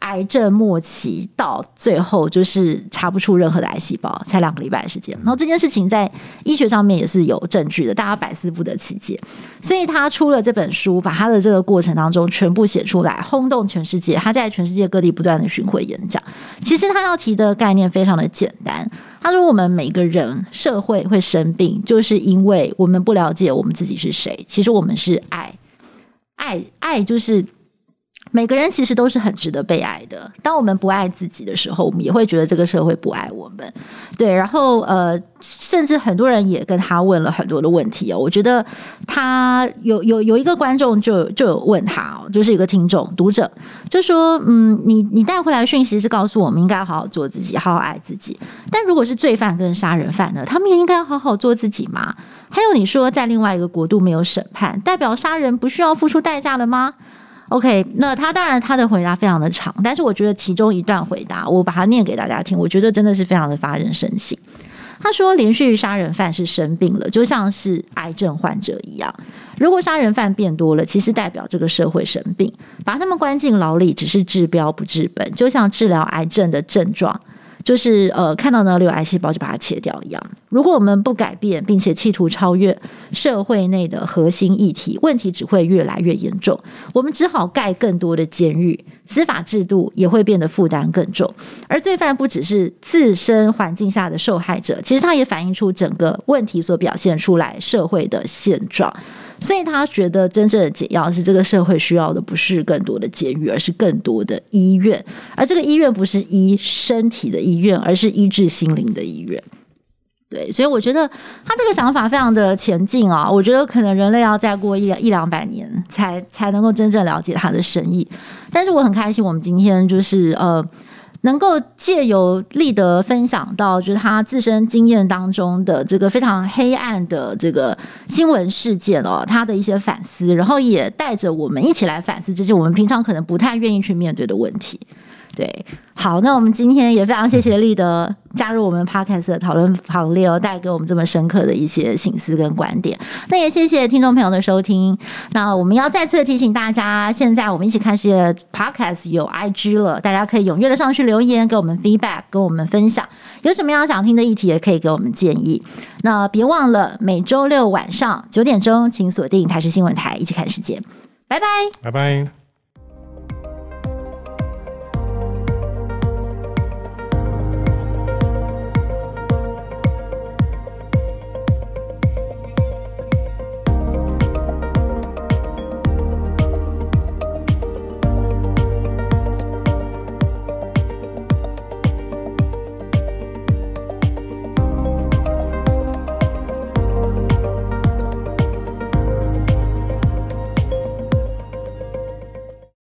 癌症末期到最后就是查不出任何的癌细胞，才两个礼拜的时间。然后这件事情在医学上面也是有证据的，大家百思不得其解。所以他出了这本书，把他的这个过程当中全部写出来，轰动全世界。他在全世界各地不断的巡回演讲。其实他要提的概念非常的简单，他说我们每个人社会会生病，就是因为我们不了解我们自己是谁。其实我们是爱，爱，爱就是。每个人其实都是很值得被爱的。当我们不爱自己的时候，我们也会觉得这个社会不爱我们。对，然后呃，甚至很多人也跟他问了很多的问题哦。我觉得他有有 有一个观众就就有问他哦，就是一个听众读者就说：“嗯，你你带回来讯息是告诉我们应该好好做自己，好好爱自己。但如果是罪犯跟杀人犯呢，他们也应该好好做自己吗？还有你说在另外一个国度没有审判，代表杀人不需要付出代价了吗？” OK，那他当然他的回答非常的长，但是我觉得其中一段回答我把它念给大家听，我觉得真的是非常的发人深省。他说，连续杀人犯是生病了，就像是癌症患者一样。如果杀人犯变多了，其实代表这个社会生病，把他们关进牢里只是治标不治本，就像治疗癌症的症状。就是呃，看到哪里有癌细胞就把它切掉一样。如果我们不改变，并且企图超越社会内的核心议题，问题只会越来越严重。我们只好盖更多的监狱，司法制度也会变得负担更重。而罪犯不只是自身环境下的受害者，其实他也反映出整个问题所表现出来社会的现状。所以他觉得真正的解药是这个社会需要的，不是更多的监狱，而是更多的医院。而这个医院不是医身体的医院，而是医治心灵的医院。对，所以我觉得他这个想法非常的前进啊！我觉得可能人类要再过一两一两百年，才才能够真正了解他的深意。但是我很开心，我们今天就是呃。能够借由立德分享到，就是他自身经验当中的这个非常黑暗的这个新闻事件哦，他的一些反思，然后也带着我们一起来反思这些我们平常可能不太愿意去面对的问题。对，好，那我们今天也非常谢谢立德加入我们 Podcast 的讨论行列哦，带给我们这么深刻的一些心思跟观点。那也谢谢听众朋友的收听。那我们要再次提醒大家，现在我们一起看世界 Podcast 有 IG 了，大家可以踊跃的上去留言，给我们 feedback，跟我们分享有什么样想听的议题，也可以给我们建议。那别忘了每周六晚上九点钟，请锁定台视新闻台，一起看世界。拜拜，拜拜。